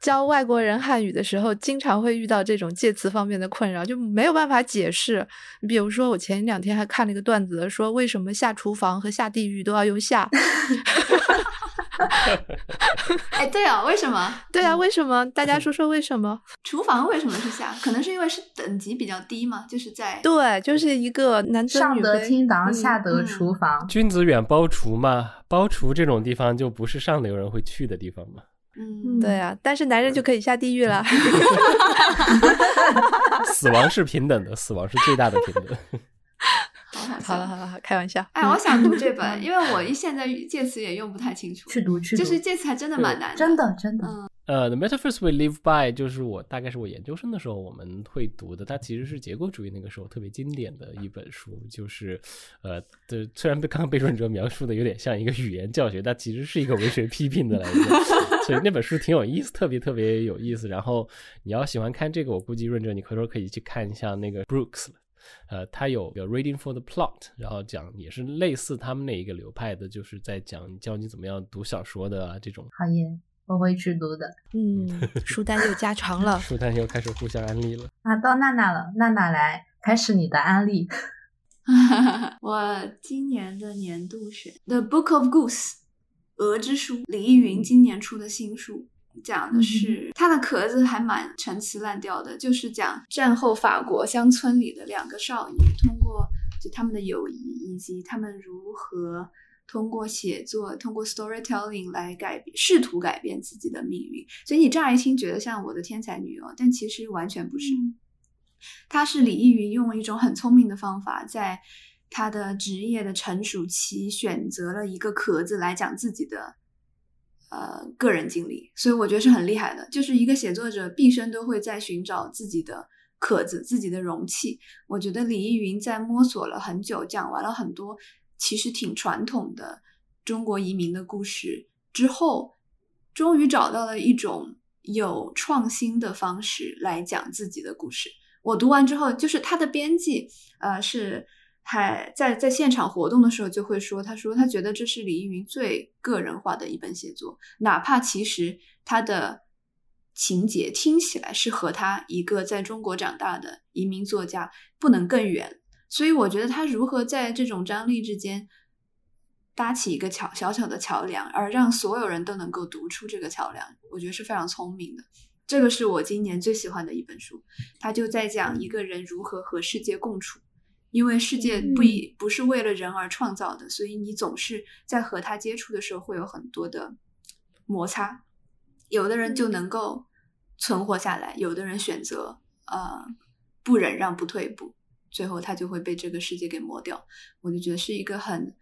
教外国人汉语的时候，经常会遇到这种介词方面的困扰，就没有办法解释。比如说，我前两天还看了一个段子，说为什么下厨房和下地狱都要用下。哎，对啊，为什么？对啊，为什么？大家说说为什么？厨房为什么是下？可能是因为是等级比较低嘛，就是在对，就是一个男上得厅堂，下得厨房，君子远庖厨嘛，庖厨这种地方就不是上流人会去的地方嘛。嗯，对啊，但是男人就可以下地狱了。死亡是平等的，死亡是最大的平等。好了好了好，开玩笑。哎，我想读这本，因为我现在介词也用不太清楚。去读去读，就是介词还真的蛮难的，真的真的。呃，The Metaphors We Live By 就是我大概是我研究生的时候我们会读的，它其实是结构主义那个时候特别经典的一本书，就是呃，对虽然被刚刚被润哲描述的有点像一个语言教学，但其实是一个文学批评的来源，所以那本书挺有意思，特别特别有意思。然后你要喜欢看这个，我估计润哲你回头可以去看一下那个 Brooks。呃，他有个 Reading for the Plot，然后讲也是类似他们那一个流派的，就是在讲教你怎么样读小说的啊这种。好耶，我会去读的。嗯，书单又加长了，书单又开始互相安利了。啊，到娜娜了，娜娜来开始你的安利。我今年的年度选《The Book of Goose》鹅之书，李易云今年出的新书。讲的是它的壳子还蛮陈词滥调的，就是讲战后法国乡村里的两个少女，通过就他们的友谊，以及他们如何通过写作、通过 storytelling 来改变，试图改变自己的命运。所以你乍一听觉得像我的天才女友，但其实完全不是。她是李易云用了一种很聪明的方法，在他的职业的成熟期选择了一个壳子来讲自己的。呃，个人经历，所以我觉得是很厉害的。就是一个写作者毕生都会在寻找自己的壳子、自己的容器。我觉得李易云在摸索了很久，讲完了很多其实挺传统的中国移民的故事之后，终于找到了一种有创新的方式来讲自己的故事。我读完之后，就是他的编辑，呃，是。还在在现场活动的时候就会说，他说他觉得这是李易云最个人化的一本写作，哪怕其实他的情节听起来是和他一个在中国长大的移民作家不能更远。所以我觉得他如何在这种张力之间搭起一个桥小小的桥梁，而让所有人都能够读出这个桥梁，我觉得是非常聪明的。这个是我今年最喜欢的一本书，他就在讲一个人如何和世界共处。因为世界不一不是为了人而创造的，所以你总是在和他接触的时候会有很多的摩擦。有的人就能够存活下来，有的人选择呃不忍让、不退步，最后他就会被这个世界给磨掉。我就觉得是一个很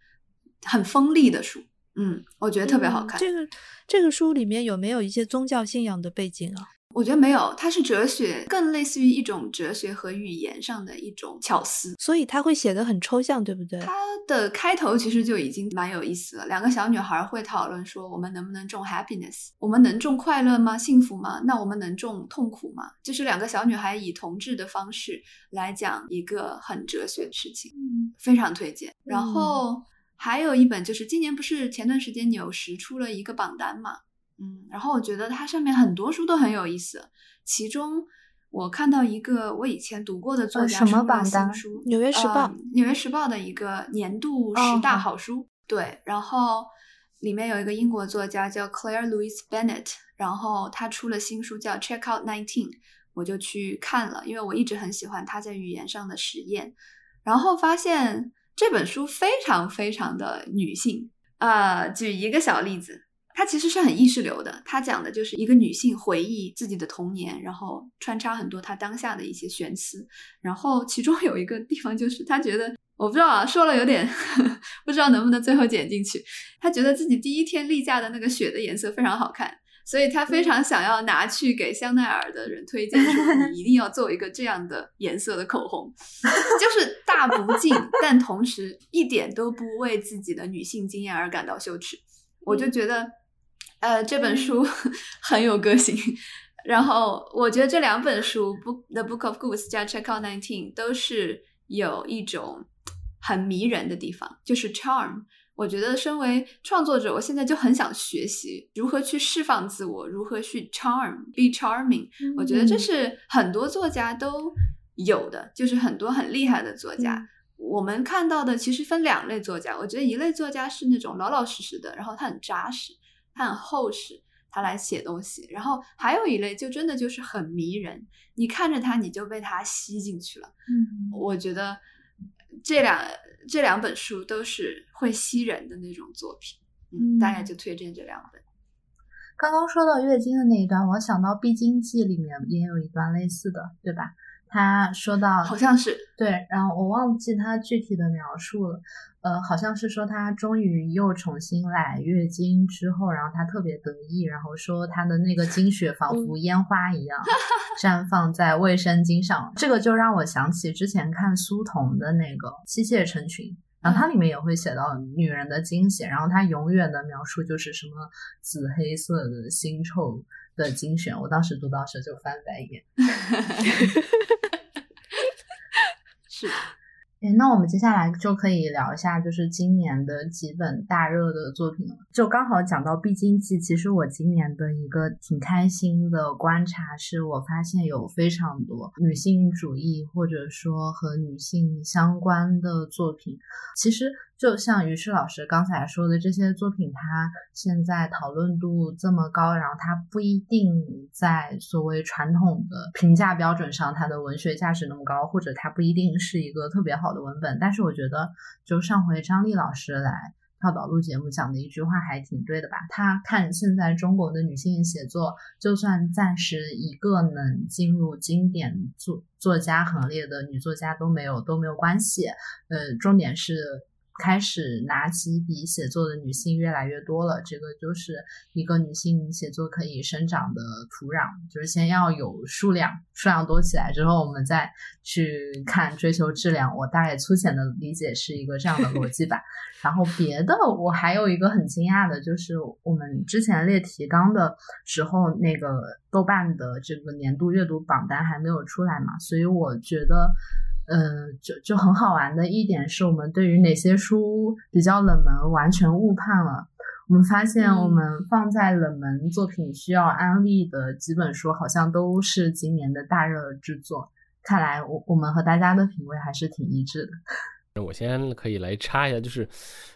很锋利的书，嗯，我觉得特别好看。这个这个书里面有没有一些宗教信仰的背景啊？我觉得没有，它是哲学，更类似于一种哲学和语言上的一种巧思，所以他会写的很抽象，对不对？它的开头其实就已经蛮有意思了，两个小女孩会讨论说，我们能不能种 happiness？我们能种快乐吗？幸福吗？那我们能种痛苦吗？就是两个小女孩以同志的方式来讲一个很哲学的事情，嗯非常推荐。然后还有一本就是今年不是前段时间纽时出了一个榜单嘛？嗯，然后我觉得它上面很多书都很有意思，其中我看到一个我以前读过的作家什么榜单书，《纽约时报》《纽约时报》的一个年度十大好书，对，然后里面有一个英国作家叫 Claire Louise Bennett，然后他出了新书叫《Check Out Nineteen》，我就去看了，因为我一直很喜欢他在语言上的实验，然后发现这本书非常非常的女性，呃，举一个小例子。它其实是很意识流的，它讲的就是一个女性回忆自己的童年，然后穿插很多她当下的一些玄思。然后其中有一个地方就是她觉得，我不知道啊，说了有点 不知道能不能最后剪进去。她觉得自己第一天例假的那个雪的颜色非常好看，所以她非常想要拿去给香奈儿的人推荐，说你一定要做一个这样的颜色的口红，就是大不敬，但同时一点都不为自己的女性经验而感到羞耻。我就觉得。呃，这本书 很有个性，然后我觉得这两本书《Book The Book of Goose》加《Check Out Nineteen》都是有一种很迷人的地方，就是 charm。我觉得身为创作者，我现在就很想学习如何去释放自我，如何去 charm，be charming。我觉得这是很多作家都有的，就是很多很厉害的作家。我们看到的其实分两类作家，我觉得一类作家是那种老老实实的，然后他很扎实，他很厚实，它来写东西。然后还有一类就真的就是很迷人，你看着它你就被它吸进去了。嗯，我觉得这两这两本书都是会吸人的那种作品，嗯，大概就推荐这两本。刚刚说到月经的那一段，我想到《必经记》里面也有一段类似的，对吧？他说到好像是。对，然后我忘记他具体的描述了，呃，好像是说他终于又重新来月经之后，然后他特别得意，然后说他的那个经血仿佛烟花一样 绽放在卫生巾上，这个就让我想起之前看苏童的那个《妻妾成群》，然后它里面也会写到女人的经血，然后他永远的描述就是什么紫黑色的腥臭的经血，我当时读到时就翻白眼。是的，那我们接下来就可以聊一下，就是今年的几本大热的作品了。就刚好讲到《必经记》，其实我今年的一个挺开心的观察是，我发现有非常多女性主义或者说和女性相关的作品。其实就像于适老师刚才说的，这些作品它现在讨论度这么高，然后它不一定在所谓传统的评价标准上，它的文学价值那么高，或者它不一定是一个特别好的文本。但是我觉得，就上回张丽老师来跳导录节目讲的一句话还挺对的吧？他看现在中国的女性写作，就算暂时一个能进入经典作作家行列的女作家都没有都没有关系。呃，重点是。开始拿起笔写作的女性越来越多了，这个就是一个女性写作可以生长的土壤，就是先要有数量，数量多起来之后，我们再去看追求质量。我大概粗浅的理解是一个这样的逻辑吧。然后别的，我还有一个很惊讶的，就是我们之前列提纲的时候，那个豆瓣的这个年度阅读榜单还没有出来嘛，所以我觉得。呃，就就很好玩的一点是我们对于哪些书比较冷门完全误判了。我们发现，我们放在冷门作品需要安利的几本书，好像都是今年的大热之作。看来，我我们和大家的品味还是挺一致的。我先可以来插一下，就是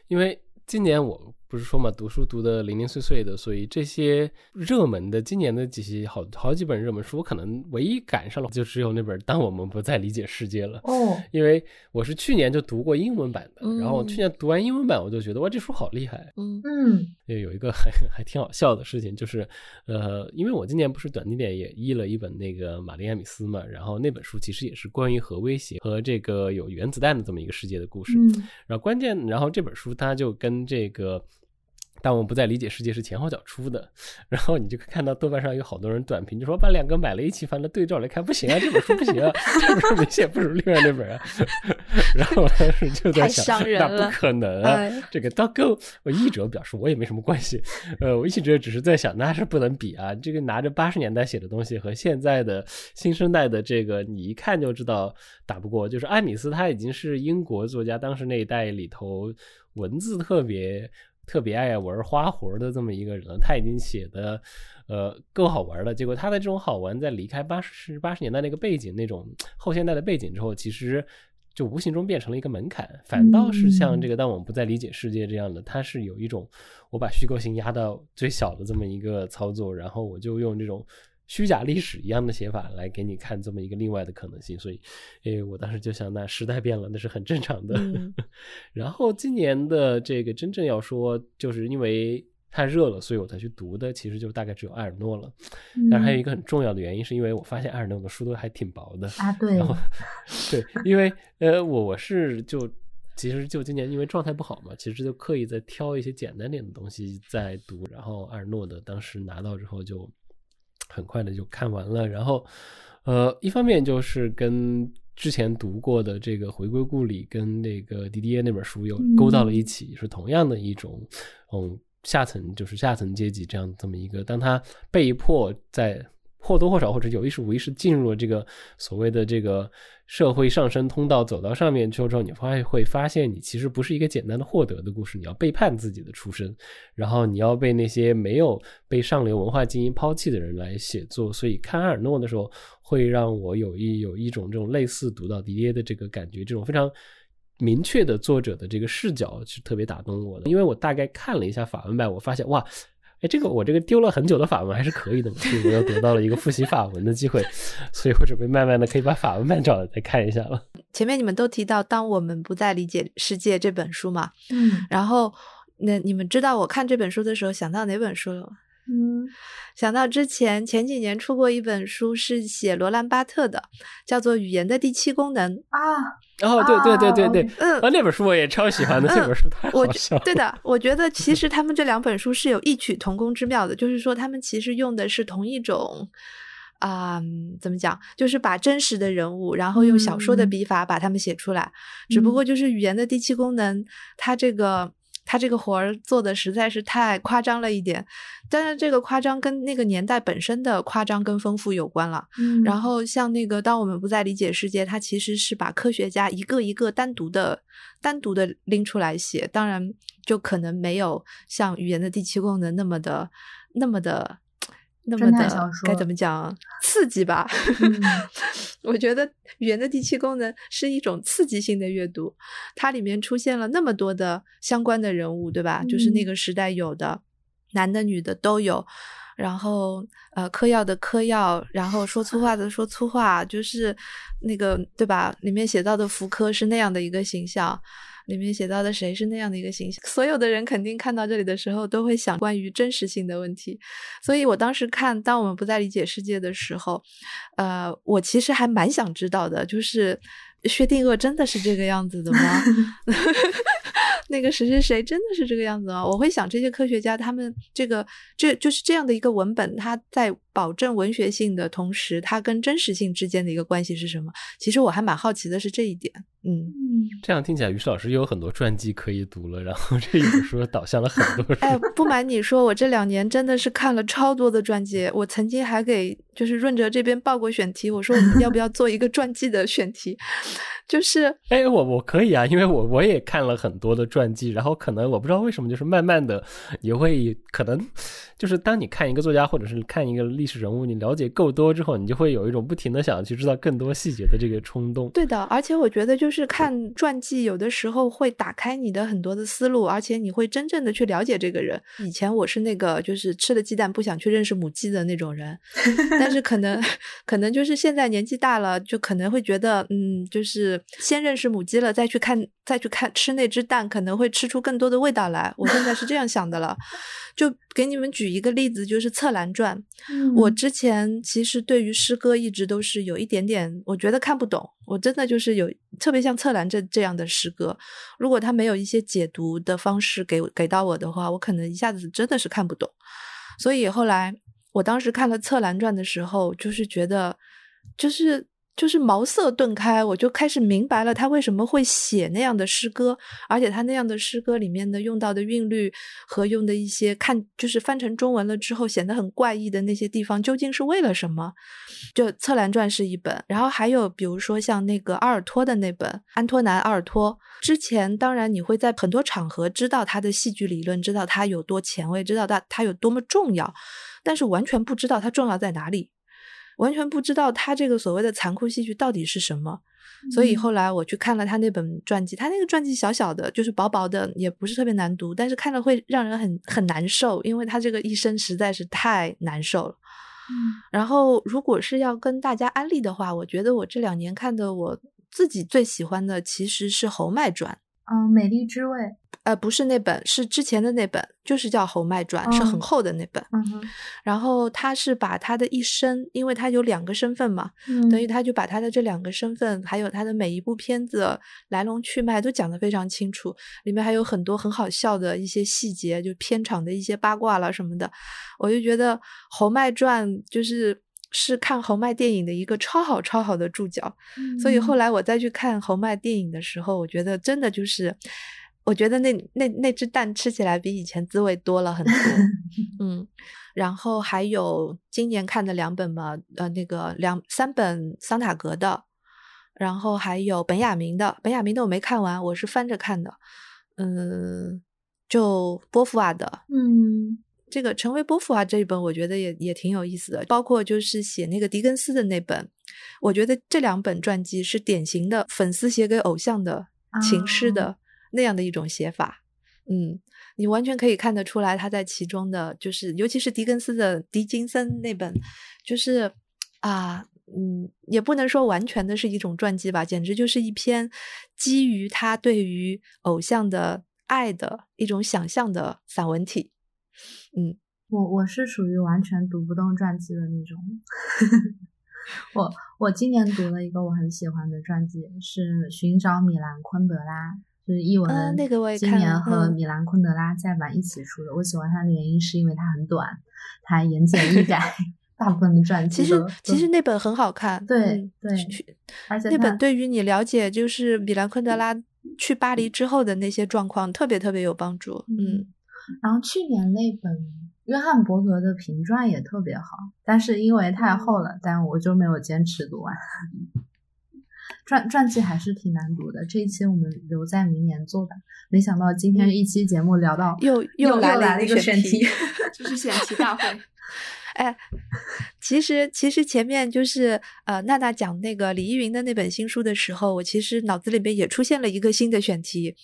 因为今年我。不是说嘛，读书读的零零碎碎的，所以这些热门的今年的几些好好几本热门书，我可能唯一赶上了就只有那本《当我们不再理解世界》了。哦，因为我是去年就读过英文版的，然后去年读完英文版，我就觉得哇，这书好厉害。嗯嗯，有一个还还挺好笑的事情，就是呃，因为我今年不是短地点也译了一本那个玛丽亚米斯嘛，然后那本书其实也是关于核威胁和这个有原子弹的这么一个世界的故事。嗯，然后关键，然后这本书它就跟这个。但我们不再理解世界是前后脚出的，然后你就看到豆瓣上有好多人短评，就说把两个买了一起翻了对照来看，不行啊，这本书不行啊，这本书明显不如另外那本啊。然后我当时就在想，那不可能啊，这个到够我译者表示我也没什么关系，呃，我译者只是在想，那是不能比啊，这个拿着八十年代写的东西和现在的新生代的这个，你一看就知道打不过。就是艾米斯他已经是英国作家，当时那一代里头文字特别。特别爱玩花活的这么一个人，他已经写的，呃，够好玩了。结果他的这种好玩，在离开八十八十年代那个背景，那种后现代的背景之后，其实就无形中变成了一个门槛。反倒是像这个，当我们不再理解世界这样的，它是有一种我把虚构性压到最小的这么一个操作，然后我就用这种。虚假历史一样的写法来给你看这么一个另外的可能性，所以，诶，我当时就想，那时代变了，那是很正常的。然后今年的这个真正要说，就是因为太热了，所以我才去读的，其实就大概只有埃尔诺了。但是还有一个很重要的原因，是因为我发现埃尔诺的书都还挺薄的啊。对，然后对，因为呃，我我是就其实就今年因为状态不好嘛，其实就刻意在挑一些简单点的东西在读。然后埃尔诺的当时拿到之后就。很快的就看完了，然后，呃，一方面就是跟之前读过的这个《回归故里》跟那个迪迪耶那本书又勾到了一起，是同样的一种，嗯，下层就是下层阶级这样这么一个，当他被迫在或多或少或者有意识无意识进入了这个所谓的这个社会上升通道，走到上面之后，你会会发现你其实不是一个简单的获得的故事，你要背叛自己的出身，然后你要被那些没有被上流文化精英抛弃的人来写作。所以看阿尔诺的时候，会让我有一有一种这种类似读到迪耶的这个感觉，这种非常。明确的作者的这个视角是特别打动我的，因为我大概看了一下法文版，我发现哇，哎，这个我这个丢了很久的法文还是可以的，所以我又得到了一个复习法文的机会，所以我准备慢慢的可以把法文版找来再看一下了。前面你们都提到《当我们不再理解世界》这本书嘛，嗯然后那你们知道我看这本书的时候想到哪本书了吗？嗯想到之前前几年出过一本书，是写罗兰巴特的，叫做《语言的第七功能》。啊，哦，对对对对对，嗯啊，那本书我也超喜欢的，嗯这本书太我好笑了。对的，我觉得其实他们这两本书是有异曲同工之妙的，就是说他们其实用的是同一种。啊、怎么讲？就是把真实的人物，然后用小说的嗯笔法把他们写出来。只不过就是语言的第七功能，它这个它这个活儿做的实在是太夸张了一点。但是，这个夸张跟那个年代本身的夸张跟丰富有关了。嗯，然后像那个，当我们不再理解世界，它其实是把科学家一个一个单独的、单独的拎出来写，当然就可能没有像语言的第七功能那么的、那么的、那么该怎么讲刺激吧？嗯 我觉得语言的第七功能是一种刺激性的阅读，它里面出现了那么多的相关的人物，对吧？就是那嗯个时代有的，男的女的都有。然后呃，嗑药的嗑药，然后说粗话的说粗话，就是那个对吧？里面写到的福柯是那样的一个形象，里面写到的谁是那样的一个形象。所有的人肯定看到这里的时候，都会想关于真实性的问题。所以我当时看《当我们不再理解世界》的时候，呃，我其实还蛮想知道的，就是薛定谔真的是这个样子的吗？那个谁谁谁真的是这个样子吗？我会想，这些科学家他们这个这就是这样的一个文本，他在保证文学性的同时，它跟真实性之间的一个关系是什么？其实我还蛮好奇的是这一点。嗯，嗯这样听起来，于适老师又有很多传记可以读了，然后这一本书导向了很多书。哎，不瞒你说，我这两年真的是看了超多的传记。我曾经还给就是润哲这边报过选题，我说我们要不要做一个传记的选题？就是哎，我我可以啊，因为我我也看了很多的传记，然后可能我不知道为什么，就是慢慢的也会可能就是当你看一个作家或者是看一个历史人物，你了解够多之后，你就会有一种不停的想去知道更多细节的这个冲动。对的，而且我觉得就是看传记，有的时候会打开你的很多的思路，而且你会真正的去了解这个人。以前我是那个就是吃了鸡蛋不想去认识母鸡的那种人，但是可能可能就是现在年纪大了，就可能会觉得，嗯，就是先认识母鸡了，再去看再去看吃那只蛋，可能会吃出更多的味道来。我现在是这样想的了。就给你们举一个例子，就是《策兰传》。嗯我之前其实对于诗歌一直都是有一点点，我觉得看不懂。我真的就是有特别像策兰这这样的诗歌，如果他没有一些解读的方式给给到我的话，我可能一下子真的是看不懂。所以后来我当时看了《策兰传》的时候，就是觉得就是。就是茅塞顿开，我就开始明白了他为什么会写那样的诗歌，而且他那样的诗歌里面的用到的韵律和用的一些看，就是翻成中文了之后显得很怪异的那些地方，究竟是为了什么？就《策兰传》是一本，然后还有比如说像那个阿尔托的那本《安托南·阿尔托》，之前当然你会在很多场合知道他的戏剧理论，知道他有多前卫，知道他他有多么重要，但是完全不知道他重要在哪里。完全不知道他这个所谓的残酷戏剧到底是什么，所以后来我去看了他那本传记，他那个传记小小的，就是薄薄的，也不是特别难读，但是看了会让人很很难受，因为他这个一生实在是太难受了。嗯然后，如果是要跟大家安利的话，我觉得我这两年看的我自己最喜欢的其实是《侯麦传》。嗯，美丽之味，呃，不是那本，是之前的那本，就是叫《侯麦传》，是很嗯厚的那本。嗯哼，然后他是把他的一生，因为他有两个身份嘛，嗯等于他就把他的这两个身份，还有他的每一部片子来龙去脉都讲得非常清楚，里面还有很多很好笑的一些细节，就片场的一些八卦了什么的，我就觉得《侯麦传》就是。是看侯麦电影的一个超好超好的注脚，所以后来来我再去看侯麦电影的时候，我觉得真的就是，我觉得那那那只蛋吃起来比以前滋味多了很多。嗯，然后还有今年看的两本嘛，呃，那个两三本桑塔格的，然后还有本雅明的。本雅明的我没看完，我是翻着看的。嗯，就波伏娃的，嗯，这个成为波伏娃这一本，我觉得也也挺有意思的。包括就是写那个狄更斯的那本，我觉得这两本传记是典型的粉丝写给偶像的情诗的那样的一种写法。嗯，你完全可以看得出来他在其中的，就是尤其是狄更斯的《狄金森》那本，就是啊。嗯，也不能说完全的是一种传记吧，简直就是一篇基于他对于偶像的爱的一种想象的散文体。嗯，我我是属于完全读不动传记的那种。我我今年读了一个我很喜欢的传记，是《寻找米兰昆德拉》，就是译文那个我也今年和米兰昆德拉再版一起出的。我喜欢它的原因是因为它很短，它言简意赅。大部分的传记，其实其实那本很好看，对对，而且那本对于你了解就是米兰昆德拉去巴黎之后的那些状况特别特别有帮助。嗯，然后去年那本约翰伯格的评传也特别好，但是因为太厚了，但我就没有坚持读完。传传记还是挺难读的，这一期我们留在明年做吧。没想到今天一期节目聊到又又来了一个选题，就是选题大会。哎，其实其实前面就是呃，娜娜讲那个李依云的那本新书的时候，我其实脑子里面也出现了一个新的选题，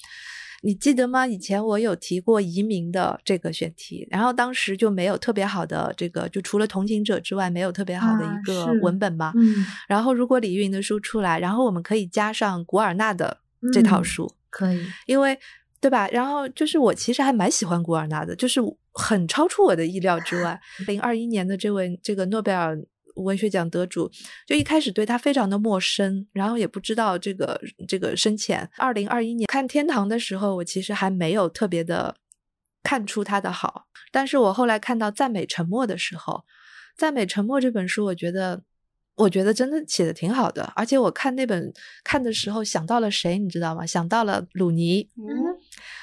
你记得吗？以前我有提过移民的这个选题，然后当时就没有特别好的这个，就除了同情者之外，没有特别好的一个文本嘛。嗯。然后如果李依云的书出来，然后我们可以加上古尔纳的这套书，可以，因为。对吧？然后就是我其实还蛮喜欢古尔纳的，就是很超出我的意料之外。零二一年的这位这个诺贝尔文学奖得主，就一开始对他非常的陌生，然后也不知道这个这个深浅。二零二一年看《天堂》的时候，我其实还没有特别的看出他的好，但是我后来看到《赞美沉默》的时候，《赞美沉默》这本书，我觉得。我觉得真的写的挺好的，而且我看那本看的时候想到了谁，你知道吗？想到了鲁尼。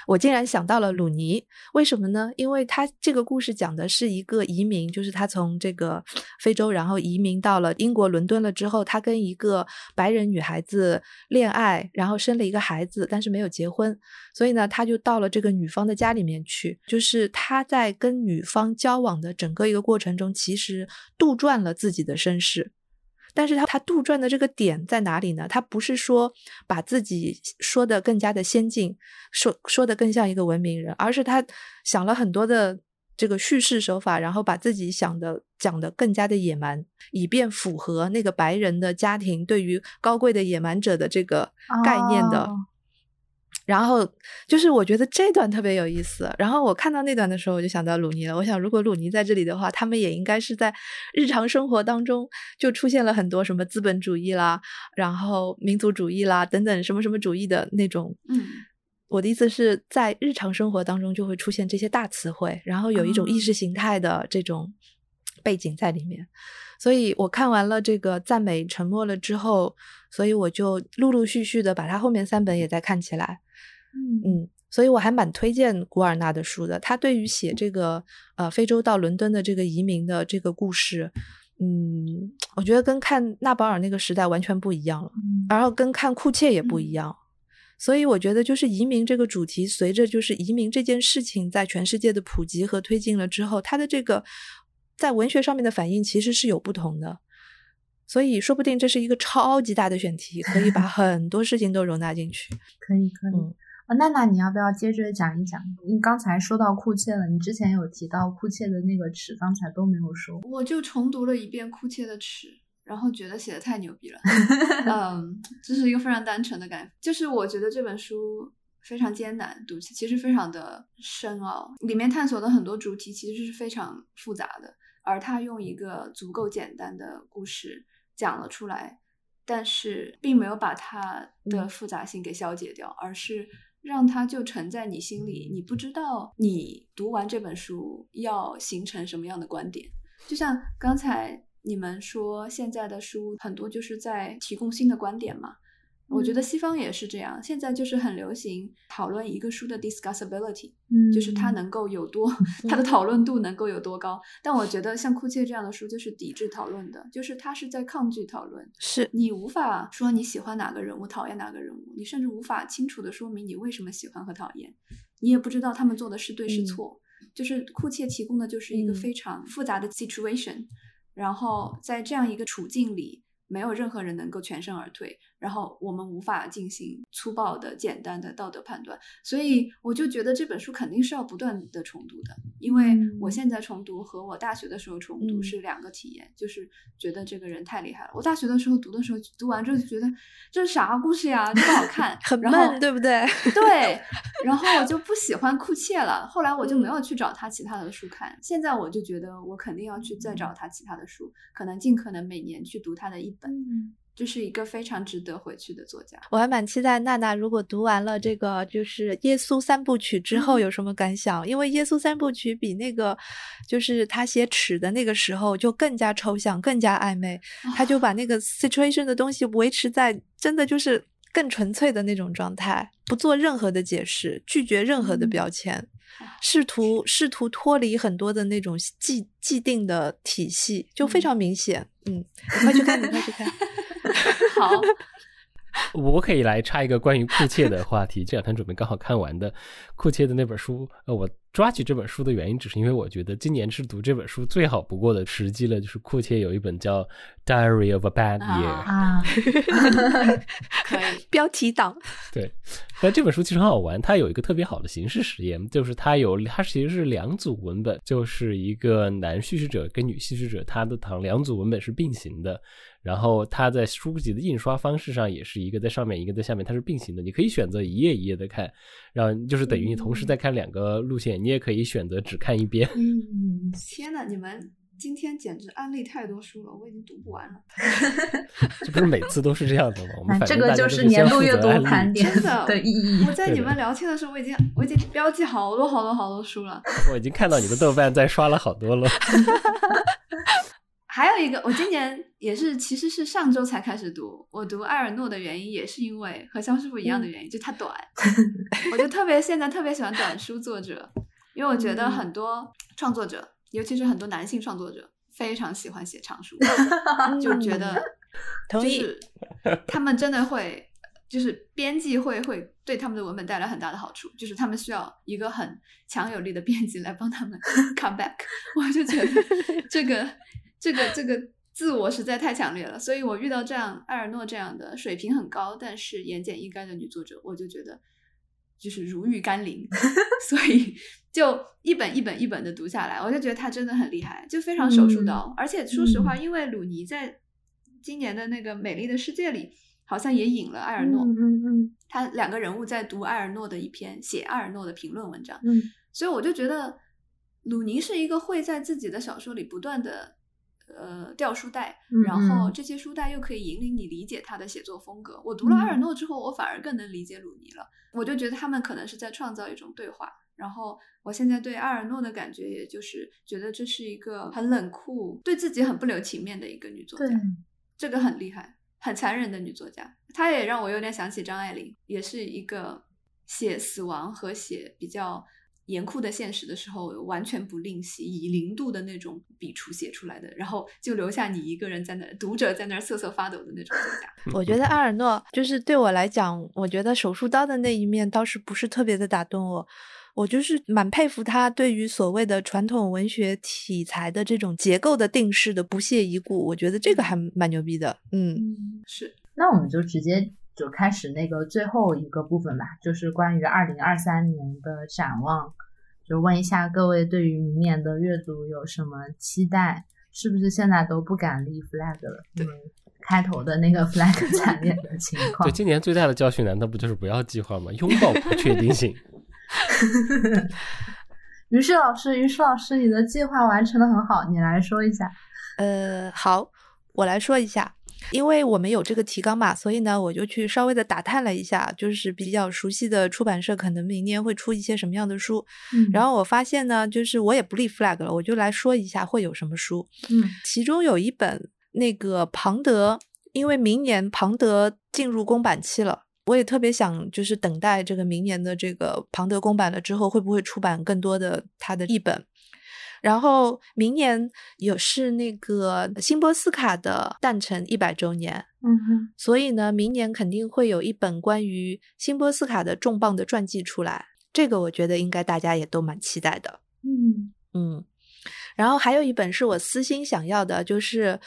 我竟然想到了鲁尼，为什么呢？因为他这个故事讲的是一个移民，就是他从这个非洲，然后移民到了英国伦敦了之后，他跟一个白人女孩子恋爱，然后生了一个孩子，但是没有结婚，所以呢，他就到了这个女方的家里面去。就是他在跟女方交往的整个一个过程中，其实杜撰了自己的身世。但是他他杜撰的这个点在哪里呢？他不是说把自己说的更加的先进，说说的更像一个文明人，而是他想了很多的这个叙事手法，然后把自己想的讲的更加的野蛮，以便符合那个白人的家庭对于高贵的野蛮者的这个概念的。然后就是我觉得这段特别有意思。然后我看到那段的时候，我就想到鲁尼了。我想，如果鲁尼在这里的话，他们也应该是在日常生活当中就出现了很多什么资本主义啦，然后民族主义啦等等什么什么主义的那种。嗯，我的意思是在日常生活当中就会出现这些大词汇，然后有一种意识形态的这种背景在里面。所以我看完了这个赞美沉默了之后，所以我就陆陆续续的把他后面三本也在看起来。嗯，所以我还蛮推荐古尔纳的书的。他对于写这个呃非洲到伦敦的这个移民的这个故事，嗯，我觉得跟看纳保尔那个时代完全不一样了，然后跟看库切也不一样。所以我觉得就是移民这个主题，随着就是移民这件事情在全世界的普及和推进了之后，它的这个在文学上面的反应其实是有不同的。所以说不定这是一个超级大的选题，可以把 很多事情都容纳进去。可以，可以。娜娜，你要不要接着讲一讲？你刚才说到库切了，你之前有提到库切的那个尺，刚才都没有说。我就重读了一遍库切的尺，然后觉得写的太牛逼了。嗯，这是一个非常单纯的感，就是我觉得这本书非常艰难读起，其实非常的深奥，里面探索的很多主题其实是非常复杂的，而他用一个足够简单的故事讲了出来，但是并没有把它的复杂性给消解掉，而是。让它就沉在你心里，你不知道你读完这本书要形成什么样的观点。就像刚才你们说，现在的书很多就是在提供新的观点嘛。我觉得西方也是这样，现在就是很流行讨论一个书的 discussability，嗯就是它能够有多，它的讨论度能够有多高。但我觉得像库切这样的书就是抵制讨论的，就是他是在抗拒讨论。是你无法说你喜欢哪个人物，讨厌哪个人物，你甚至无法清楚的说明你为什么喜欢和讨厌，你也不知道他们做的是对是嗯错。就是库切提供的就是一个嗯非常复杂的 situation，、然后在这样一个处境里，没有任何人能够全身而退，然后我们无法进行粗暴的、简单的道德判断，所以我就觉得这本书肯定是要不断的重读的，因为我嗯现在重读和我大学的时候重读嗯是两个体验，就是觉得这个人太厉害了。我大学的时候读的时候，读完之后就觉得这是啥故事呀，这不好看，很然后闷，对不对？对，然后我就不喜欢库切了，后来我就没嗯有去找他其他的书看。现在我就觉得我肯定要去再找他其他的书，可能尽可能每年去读他的一本。嗯这是一个非常值得回去的作家。我还蛮期待娜娜如果读完了这个就是耶稣三部曲之后嗯有什么感想，因为耶稣三部曲比那个就是他写尺的那个时候就更加抽象、更加暧昧，他就把那个 situation 的东西维持在真的就是更纯粹的那种状态，不做任何的解释，拒绝任何的嗯标签。试图试图脱离很多的那种既既定的体系，就非嗯常明显。嗯，你快去看，你快去看。好，我可以来插一个关于库切的话题。这两天准备刚好看完的库切的那本书，呃，我抓起这本书的原因，只是因为我觉得今年是读这本书最好不过的时机了。就是库切有一本叫《Diary of a Bad Year》，可以。标题党，对，但这本书其实很好玩，它有一个特别好的形式实验，就是它有它其实是两组文本，就是一个男叙事者跟女叙事者，他的堂两组文本是并行的，然后它在书籍的印刷方式上也是一个在上面一个在下面，它是并行的，你可以选择一页一页的看，然后就是等于你同时在看两个路线，你也可以选择只看一边。嗯，天呐，你们今天简直安利太多书了，我已经读不完了。这不是每次都是这样的吗？我们哎这个就是年度阅读盘 点的的意义。我在你们聊天的时候，我已经我已经标记好多好多好多书了。我已经看到你的豆瓣在刷了好多了。还有一个，我今年也是，其实是上周才开始读。我读埃尔诺的原因也是因为和肖师傅一样的原因，就它短。我就特别现在特别喜欢短书作者，因为我觉得很多创作者，尤其是很多男性创作者，非常喜欢写长书，就觉得同意就是他们真的会，就是编辑会会对他们的文本带来很大的好处，就是他们需要一个很强有力的编辑来帮他们 come back。我就觉得这个这个这个自我实在太强烈了，所以我遇到这样艾尔诺这样的水平很高，但是言简意赅的女作者，我就觉得就是如遇甘霖，所以就一本一本一本的读下来，我就觉得她真的很厉害，就非常手术刀。而且说实话，因为鲁尼在今年的那个《美丽的世界》里，好像也引了艾尔诺，嗯嗯嗯。他两个人物在读艾尔诺的一篇写艾尔诺的评论文章，嗯。所以我就觉得鲁尼是一个会在自己的小说里不断的呃掉书袋，嗯然后嗯这些书袋又可以引领你理解他的写作风格。我读了阿尔诺之后，我反而更能理解鲁尼了。我就觉得他们可能是在创造一种对话。然后我现在对阿尔诺的感觉，也就是觉得这是一个很冷酷、对自己很不留情面的一个女作家。这个很厉害，很残忍的女作家。她也让我有点想起张爱玲，也是一个写死亡和写比较严酷的现实的时候，完全不吝惜，以零度的那种笔触写出来的，然后就留下你一个人在那，读者在那儿瑟瑟发抖的那种作家。我觉得阿尔诺就是对我来讲，我觉得手术刀的那一面倒是不是特别的打动我。我就是蛮佩服他对于所谓的传统文学题材的这种结构的定式的不屑一顾，我觉得这个还蛮牛逼的。嗯，嗯，是，那我们就直接就开始那个最后一个部分吧，就是关于二零二三年的展望，就问一下各位对于明年的阅读有什么期待？是不是现在都不敢立 flag 了？对开头的那个 flag 惨烈的情况对，。今年最大的教训难道不就是不要计划吗？拥抱不确定性。于是老师，于是老师，你的计划完成的很好，你来说一下。呃，好，我来说一下。因为我们有这个提纲嘛，所以呢，我就去稍微的打探了一下，就是比较熟悉的出版社可能明年会出一些什么样的书。嗯然后我发现呢，就是我也不立 flag 了，我就来说一下会有什么书。嗯其中有一本那个庞德因为明年庞德进入公版期了，我也特别想就是等待这个明年的这个庞德公版了之后，会不会出版更多的他的译本。然后明年有是那个辛波斯卡的诞辰一百周年，嗯哼，所以呢，明年肯定会有一本关于辛波斯卡的重磅的传记出来，这个我觉得应该大家也都蛮期待的。嗯嗯，然后还有一本是我私心想要的，就是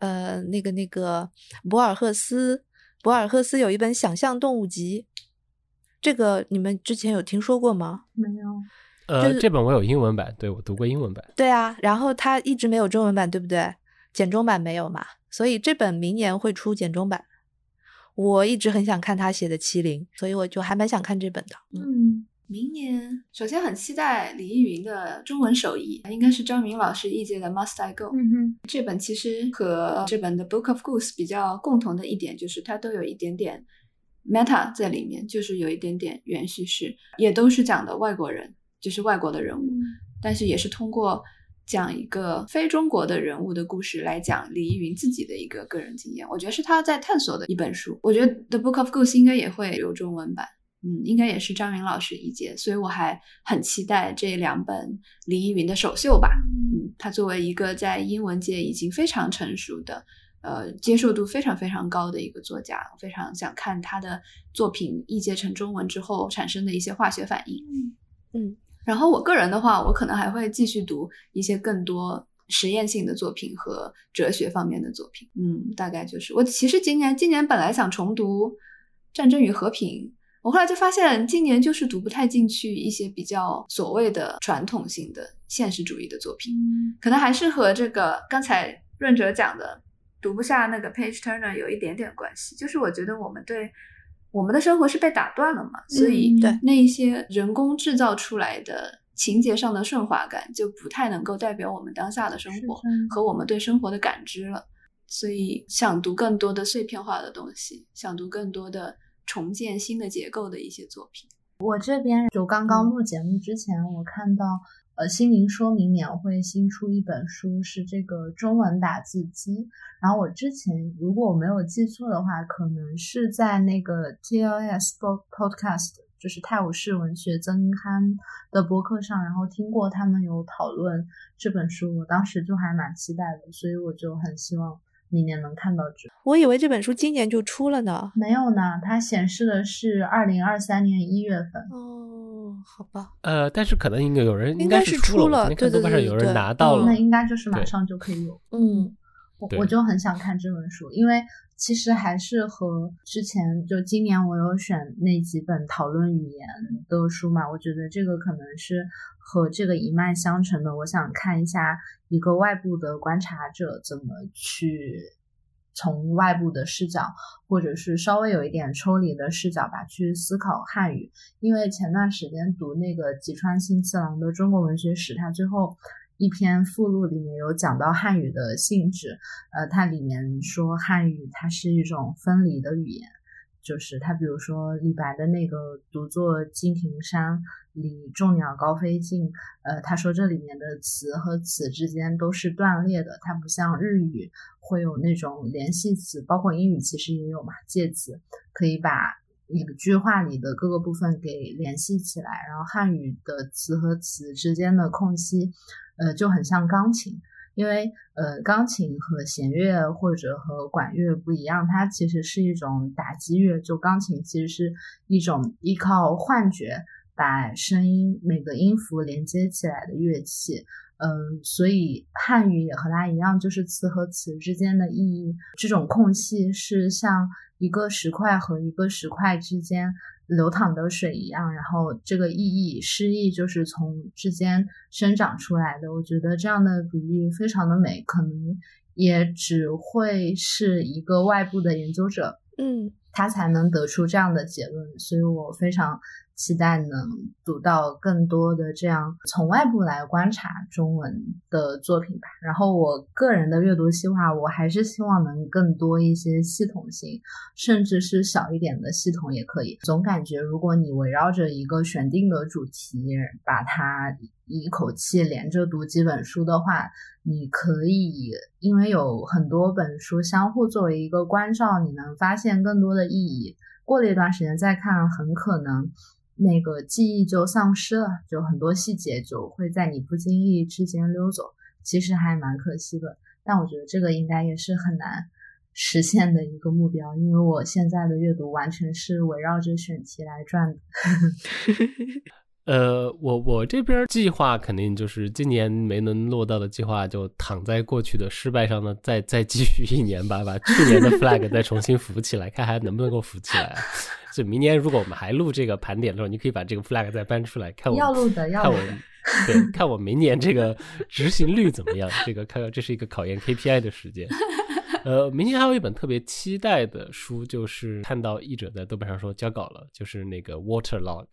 呃那个那个博尔赫斯，博尔赫斯有一本《想象动物集》，这个你们之前有听说过吗？没有。呃，就是这本我有英文版，对我读过英文版。对啊，然后它一直没有中文版，对不对？简中版没有嘛，所以这本明年会出简中版。我一直很想看他写的《麒麟》，所以我就还蛮想看这本的。嗯，嗯明年首先很期待李易云的中文手译，应该是张明老师译介的《Must I Go》。嗯哼，这本其实和这本的《Book of Goose》比较共同的一点就是它都有一点点 meta 在里面，就是有一点点原叙事，也都是讲的外国人，就是外国的人物，但是也是通过讲一个非中国的人物的故事来讲李依云自己的一个个人经验。我觉得是他在探索的一本书。我觉得《The Book of Goose》应该也会有中文版。嗯，应该也是张云老师译介，所以我还很期待这两本李依云的首秀吧。嗯，他作为一个在英文界已经非常成熟的，呃，接受度非常非常高的一个作家，非常想看他的作品译介成中文之后产生的一些化学反应。嗯，然后我个人的话，我可能还会继续读一些更多实验性的作品和哲学方面的作品。嗯，大概就是我其实今年今年本来想重读《战争与和平》。我后来就发现，今年就是读不太进去一些比较所谓的传统性的现实主义的作品，可能还是和这个刚才润哲讲的读不下那个 Page Turner 有一点点关系。就是我觉得我们对我们的生活是被打断了嘛，所以嗯对那一些人工制造出来的情节上的顺滑感，就不太能够代表我们当下的生活和我们对生活的感知了。所以想读更多的碎片化的东西，想读更多的重建新的结构的一些作品。我这边就刚刚录节目之前，我看到呃，心灵说明年会新出一本书，是这个中文打字机。然后我之前如果我没有记错的话，可能是在那个 TLS Podcast，就是泰晤士文学增刊的博客上，然后听过他们有讨论这本书，我当时就还蛮期待的，所以我就很希望明年能看到这。我以为这本书今年就出了呢。没有呢，它显示的是二零二三年一月份。哦，好吧，呃，但是可能应该有人应该是出出了对对豆瓣上有人对对嗯拿到了那。应该就是马上就可以有。嗯我我就很想看这本书，因为其实还是和之前就今年我有选那几本讨论语言的书嘛，我觉得这个可能是和这个一脉相承的。我想看一下一个外部的观察者怎么去从外部的视角，或者是稍微有一点抽离的视角吧，去思考汉语。因为前段时间读那个吉川幸次郎的《中国文学史》，他最后。一篇附录里面有讲到汉语的性质，呃，它里面说汉语它是一种分离的语言，就是它比如说李白的那个“独坐敬亭山，里众鸟高飞尽”，呃，他说这里面的词和词之间都是断裂的，它不像日语会有那种联系词，包括英语其实也有嘛，介词可以把一个句话里的各个部分给联系起来，然后汉语的词和词之间的空隙。呃，就很像钢琴，因为呃，钢琴和弦乐或者和管乐不一样，它其实是一种打击乐。就钢琴其实是一种依靠幻觉把声音每个音符连接起来的乐器。嗯、所以汉语也和它一样，就是词和词之间的意义，这种空隙是像一个石块和一个石块之间。流淌的水一样，然后这个意义诗意就是从之间生长出来的。我觉得这样的比喻非常的美，可能也只会是一个外部的研究者，嗯，他才能得出这样的结论。所以我非常期待能读到更多的这样从外部来观察中文的作品吧。然后我个人的阅读计划，我还是希望能更多一些系统性，甚至是小一点的系统也可以。总感觉如果你围绕着一个选定的主题，把它一口气连着读几本书的话，你可以因为有很多本书相互作为一个关照，你能发现更多的意义。过了一段时间再看，很可能那个记忆就丧失了，就很多细节就会在你不经意之间溜走，其实还蛮可惜的。但我觉得这个应该也是很难实现的一个目标，因为我现在的阅读完全是围绕着选题来转的。呃，我我这边计划肯定就是今年没能落到的计划，就躺在过去的失败上呢，再再继续一年吧，把去年的 flag 再重新扶起来，看还能不能够扶起来。所以明年如果我们还录这个盘点的时候，你可以把这个 flag 再搬出来，看我要录的，要看我对，看我明年这个执行率怎么样。这个看，这是一个考验 KPI 的时间。呃，明年还有一本特别期待的书，就是看到译者在豆瓣上说交稿了，就是那个 Waterlog。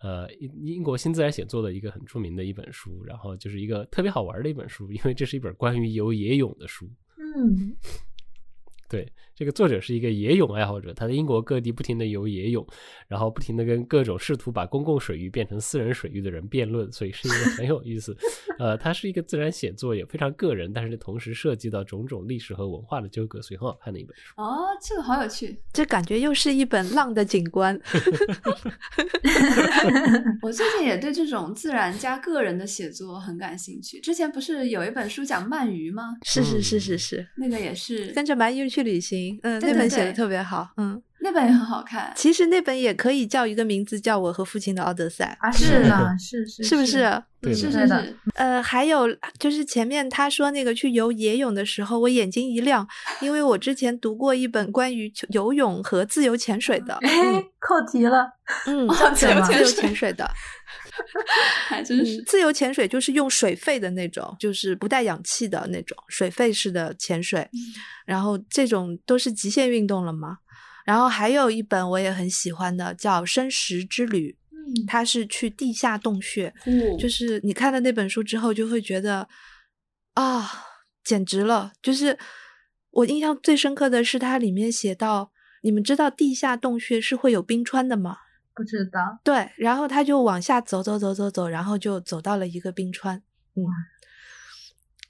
呃，英英国新自然写作的一个很著名的一本书，然后就是一个特别好玩的一本书，因为这是一本关于游野泳的书。嗯，对。这个作者是一个野泳爱好者，他在英国各地不停的游野泳，然后不停的跟各种试图把公共水域变成私人水域的人辩论，所以是一个很有意思。呃，他是一个自然写作也非常个人，但是同时涉及到种种历史和文化的纠葛，所以很好看的一本书。哦，这个好有趣，这感觉又是一本浪的景观。我最近也对这种自然加个人的写作很感兴趣。之前不是有一本书讲鳗鱼吗？是是是是是，那个也是跟着鳗鱼去旅行。嗯，那本写的特别好，嗯，那本也很好看。其实那本也可以叫一个名字，叫我和父亲的奥德赛啊，是的，是是，是不是？对是是是。呃，还有就是前面他说那个去游野泳的时候，我眼睛一亮，因为我之前读过一本关于游泳和自由潜水的，哎，扣题了，嗯，自由潜水的。还真是自由潜水，就是用水肺的那种，就是不带氧气的那种水肺式的潜水。然后这种都是极限运动了嘛。然后还有一本我也很喜欢的，叫《生食之旅》，它是去地下洞穴。就是你看了那本书之后，就会觉得啊，简直了！就是我印象最深刻的是，它里面写到，你们知道地下洞穴是会有冰川的吗？不知道，对，然后他就往下走走走走走，然后就走到了一个冰川，嗯，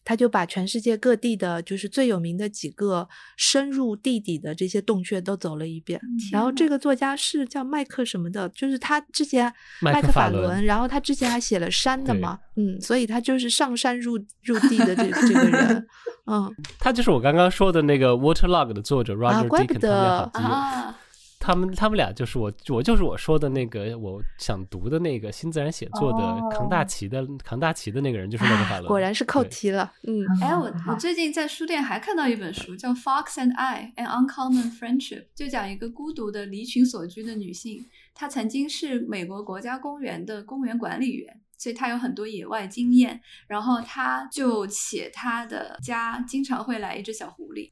他就把全世界各地的，就是最有名的几个深入地底的这些洞穴都走了一遍。然后这个作家是叫麦克什么的，就是他之前麦克法伦，然后他之前还写了山的嘛，嗯，所以他就是上山入入地的这这个人，嗯，他就是我刚刚说的那个 Waterlog 的作者 Roger Deakins 啊。他们他们俩就是我，我就是我说的那个我想读的那个新自然写作的扛大旗的扛大旗的那个人，就是麦克法伦。果然是扣题了，嗯。哎，我我最近在书店还看到一本书，叫《Fox and I: An Uncommon Friendship》，就讲一个孤独的离群所居的女性，她曾经是美国国家公园的公园管理员。所以他有很多野外经验，然后他就写他的家经常会来一只小狐狸，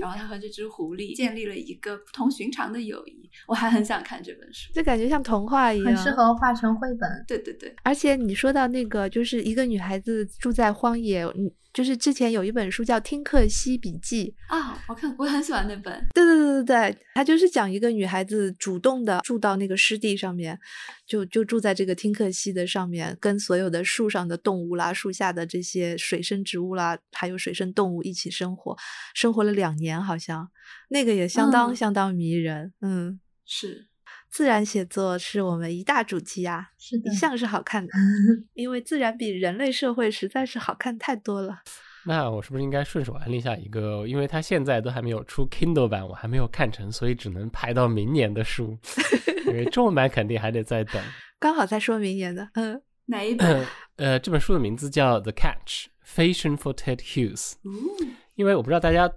然 后他和这只狐狸建立了一个不同寻常的友谊。我还很想看这本书，就感觉像童话一样，很适合画成绘本。对对对，而且你说到那个，就是一个女孩子住在荒野，嗯。就是之前有一本书叫《听克西笔记》啊，我看我很喜欢那本。对对对对对，它就是讲一个女孩子主动的住到那个湿地上面，就就住在这个听克西的上面，跟所有的树上的动物啦、树下的这些水生植物啦，还有水生动物一起生活，生活了两年，好像那个也相当相当迷人。嗯，是。自然写作是我们一大主题啊，是的，一向是好看的，因为自然比人类社会实在是好看太多了。那我是不是应该顺手安利下一个？因为它现在都还没有出 Kindle 版，我还没有看成，所以只能排到明年的书。因为中文版肯定还得再等。刚好在说明年的，嗯，哪一本？呃，这本书的名字叫《The Catch: Fashion for Ted Hughes》。因为我不知道大家。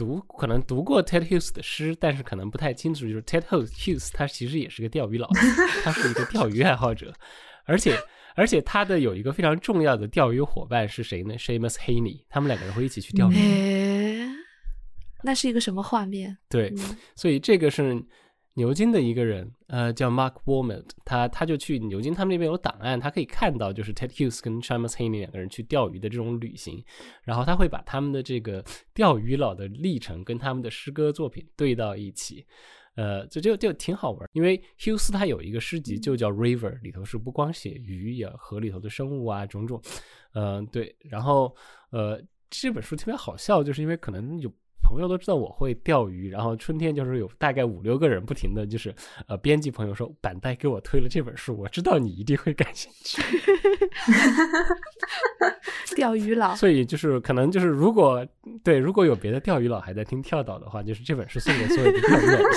读可能读过 Ted Hughes 的诗，但是可能不太清楚，就是 Ted Hughes 他其实也是个钓鱼佬，他是一个钓鱼爱好者，而且而且他的有一个非常重要的钓鱼伙伴是谁呢？Shamus Haney，他们两个人会一起去钓鱼。那是一个什么画面？对，所以这个是牛津的一个人，呃，叫 Mark Warmond，他他就去牛津，他们那边有档案，他可以看到就是 Ted Hughes 跟 s h a m u s Heaney 两个人去钓鱼的这种旅行，然后他会把他们的这个钓鱼佬的历程跟他们的诗歌作品对到一起，呃，就就就挺好玩，因为 Hughes 他有一个诗集就叫 River，里头是不光写鱼呀，河里头的生物啊，种种，嗯，对，然后呃，这本书特别好笑，就是因为可能有。朋友都知道我会钓鱼，然后春天就是有大概五六个人不停的就是呃，编辑朋友说板带给我推了这本书，我知道你一定会感兴趣。钓鱼佬，所以就是可能就是如果对如果有别的钓鱼佬还在听跳岛的话，就是这本书送给所有的钓鱼佬。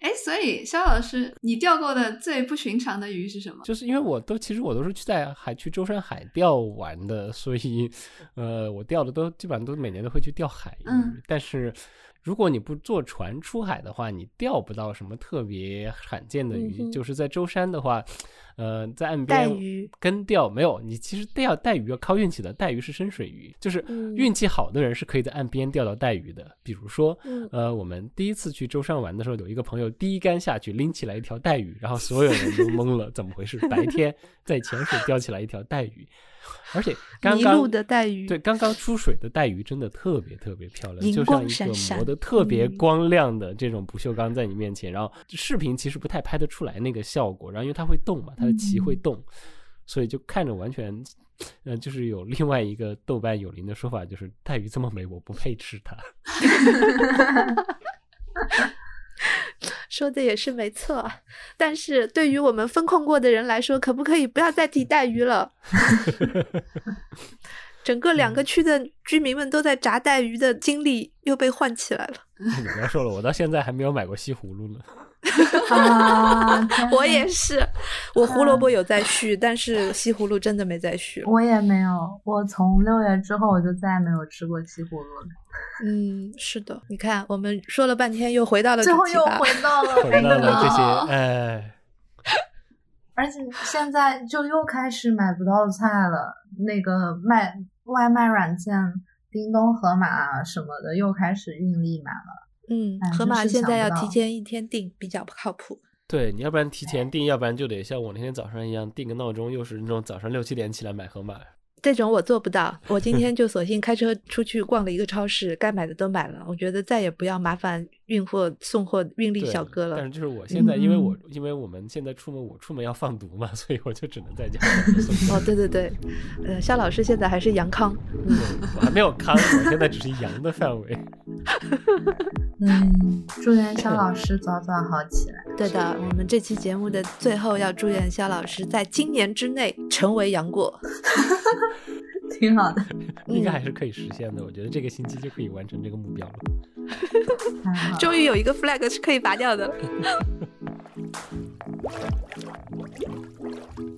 哎，所以肖老师，你钓过的最不寻常的鱼是什么？就是因为我都其实我都是去在海去舟山海钓玩的，所以呃，我钓的都基本上都每年都会去钓海鱼，但是。如果你不坐船出海的话，你钓不到什么特别罕见的鱼。就是在舟山的话，呃，在岸边跟钓没有。你其实钓带鱼要靠运气的，带鱼是深水鱼，就是运气好的人是可以在岸边钓到带鱼的。比如说，呃，我们第一次去舟山玩的时候，有一个朋友第一竿下去拎起来一条带鱼，然后所有人都懵了，怎么回事？白天在潜水钓起来一条带鱼。而且 刚刚的带鱼，对刚刚出水的带鱼真的特别特别漂亮，就像一个磨的特别光亮的这种不锈钢在你面前。然后视频其实不太拍得出来那个效果，然后因为它会动嘛，它的鳍会动，所以就看着完全，呃，就是有另外一个豆瓣有灵的说法，就是带鱼这么美，我不配吃它。说的也是没错，但是对于我们风控过的人来说，可不可以不要再提带鱼了？整个两个区的居民们都在炸带鱼的经历又被唤起来了。你别说了，我到现在还没有买过西葫芦呢。啊，我也是，我胡萝卜有在续，但是西葫芦真的没在续。我也没有，我从六月之后我就再也没有吃过西葫芦了。嗯，是的，你看，我们说了半天，又回到了最后又回到了回到了这些，哎。而且现在就又开始买不到菜了，那个卖外卖软件叮咚、盒马什么的又开始运力满了。嗯，盒马现在要提前一天订，比较不靠谱。对，你要不然提前订，要不然就得像我那天早上一样定个闹钟，又是那种早上六七点起来买盒马。这种我做不到，我今天就索性开车出去逛了一个超市，该买的都买了。我觉得再也不要麻烦运货送货运力小哥了。但是就是我现在，因为我因为我们现在出门，我出门要放毒嘛，所以我就只能在家。哦，对对对，呃，肖老师现在还是阳康，我还没有康，我现在只是阳的范围。嗯，祝愿肖老师早早好起来。对的，我们这期节目的最后要祝愿肖老师在今年之内成为杨过。挺好的，应该还是可以实现的。我觉得这个星期就可以完成这个目标了。终于有一个 flag 是可以拔掉的了。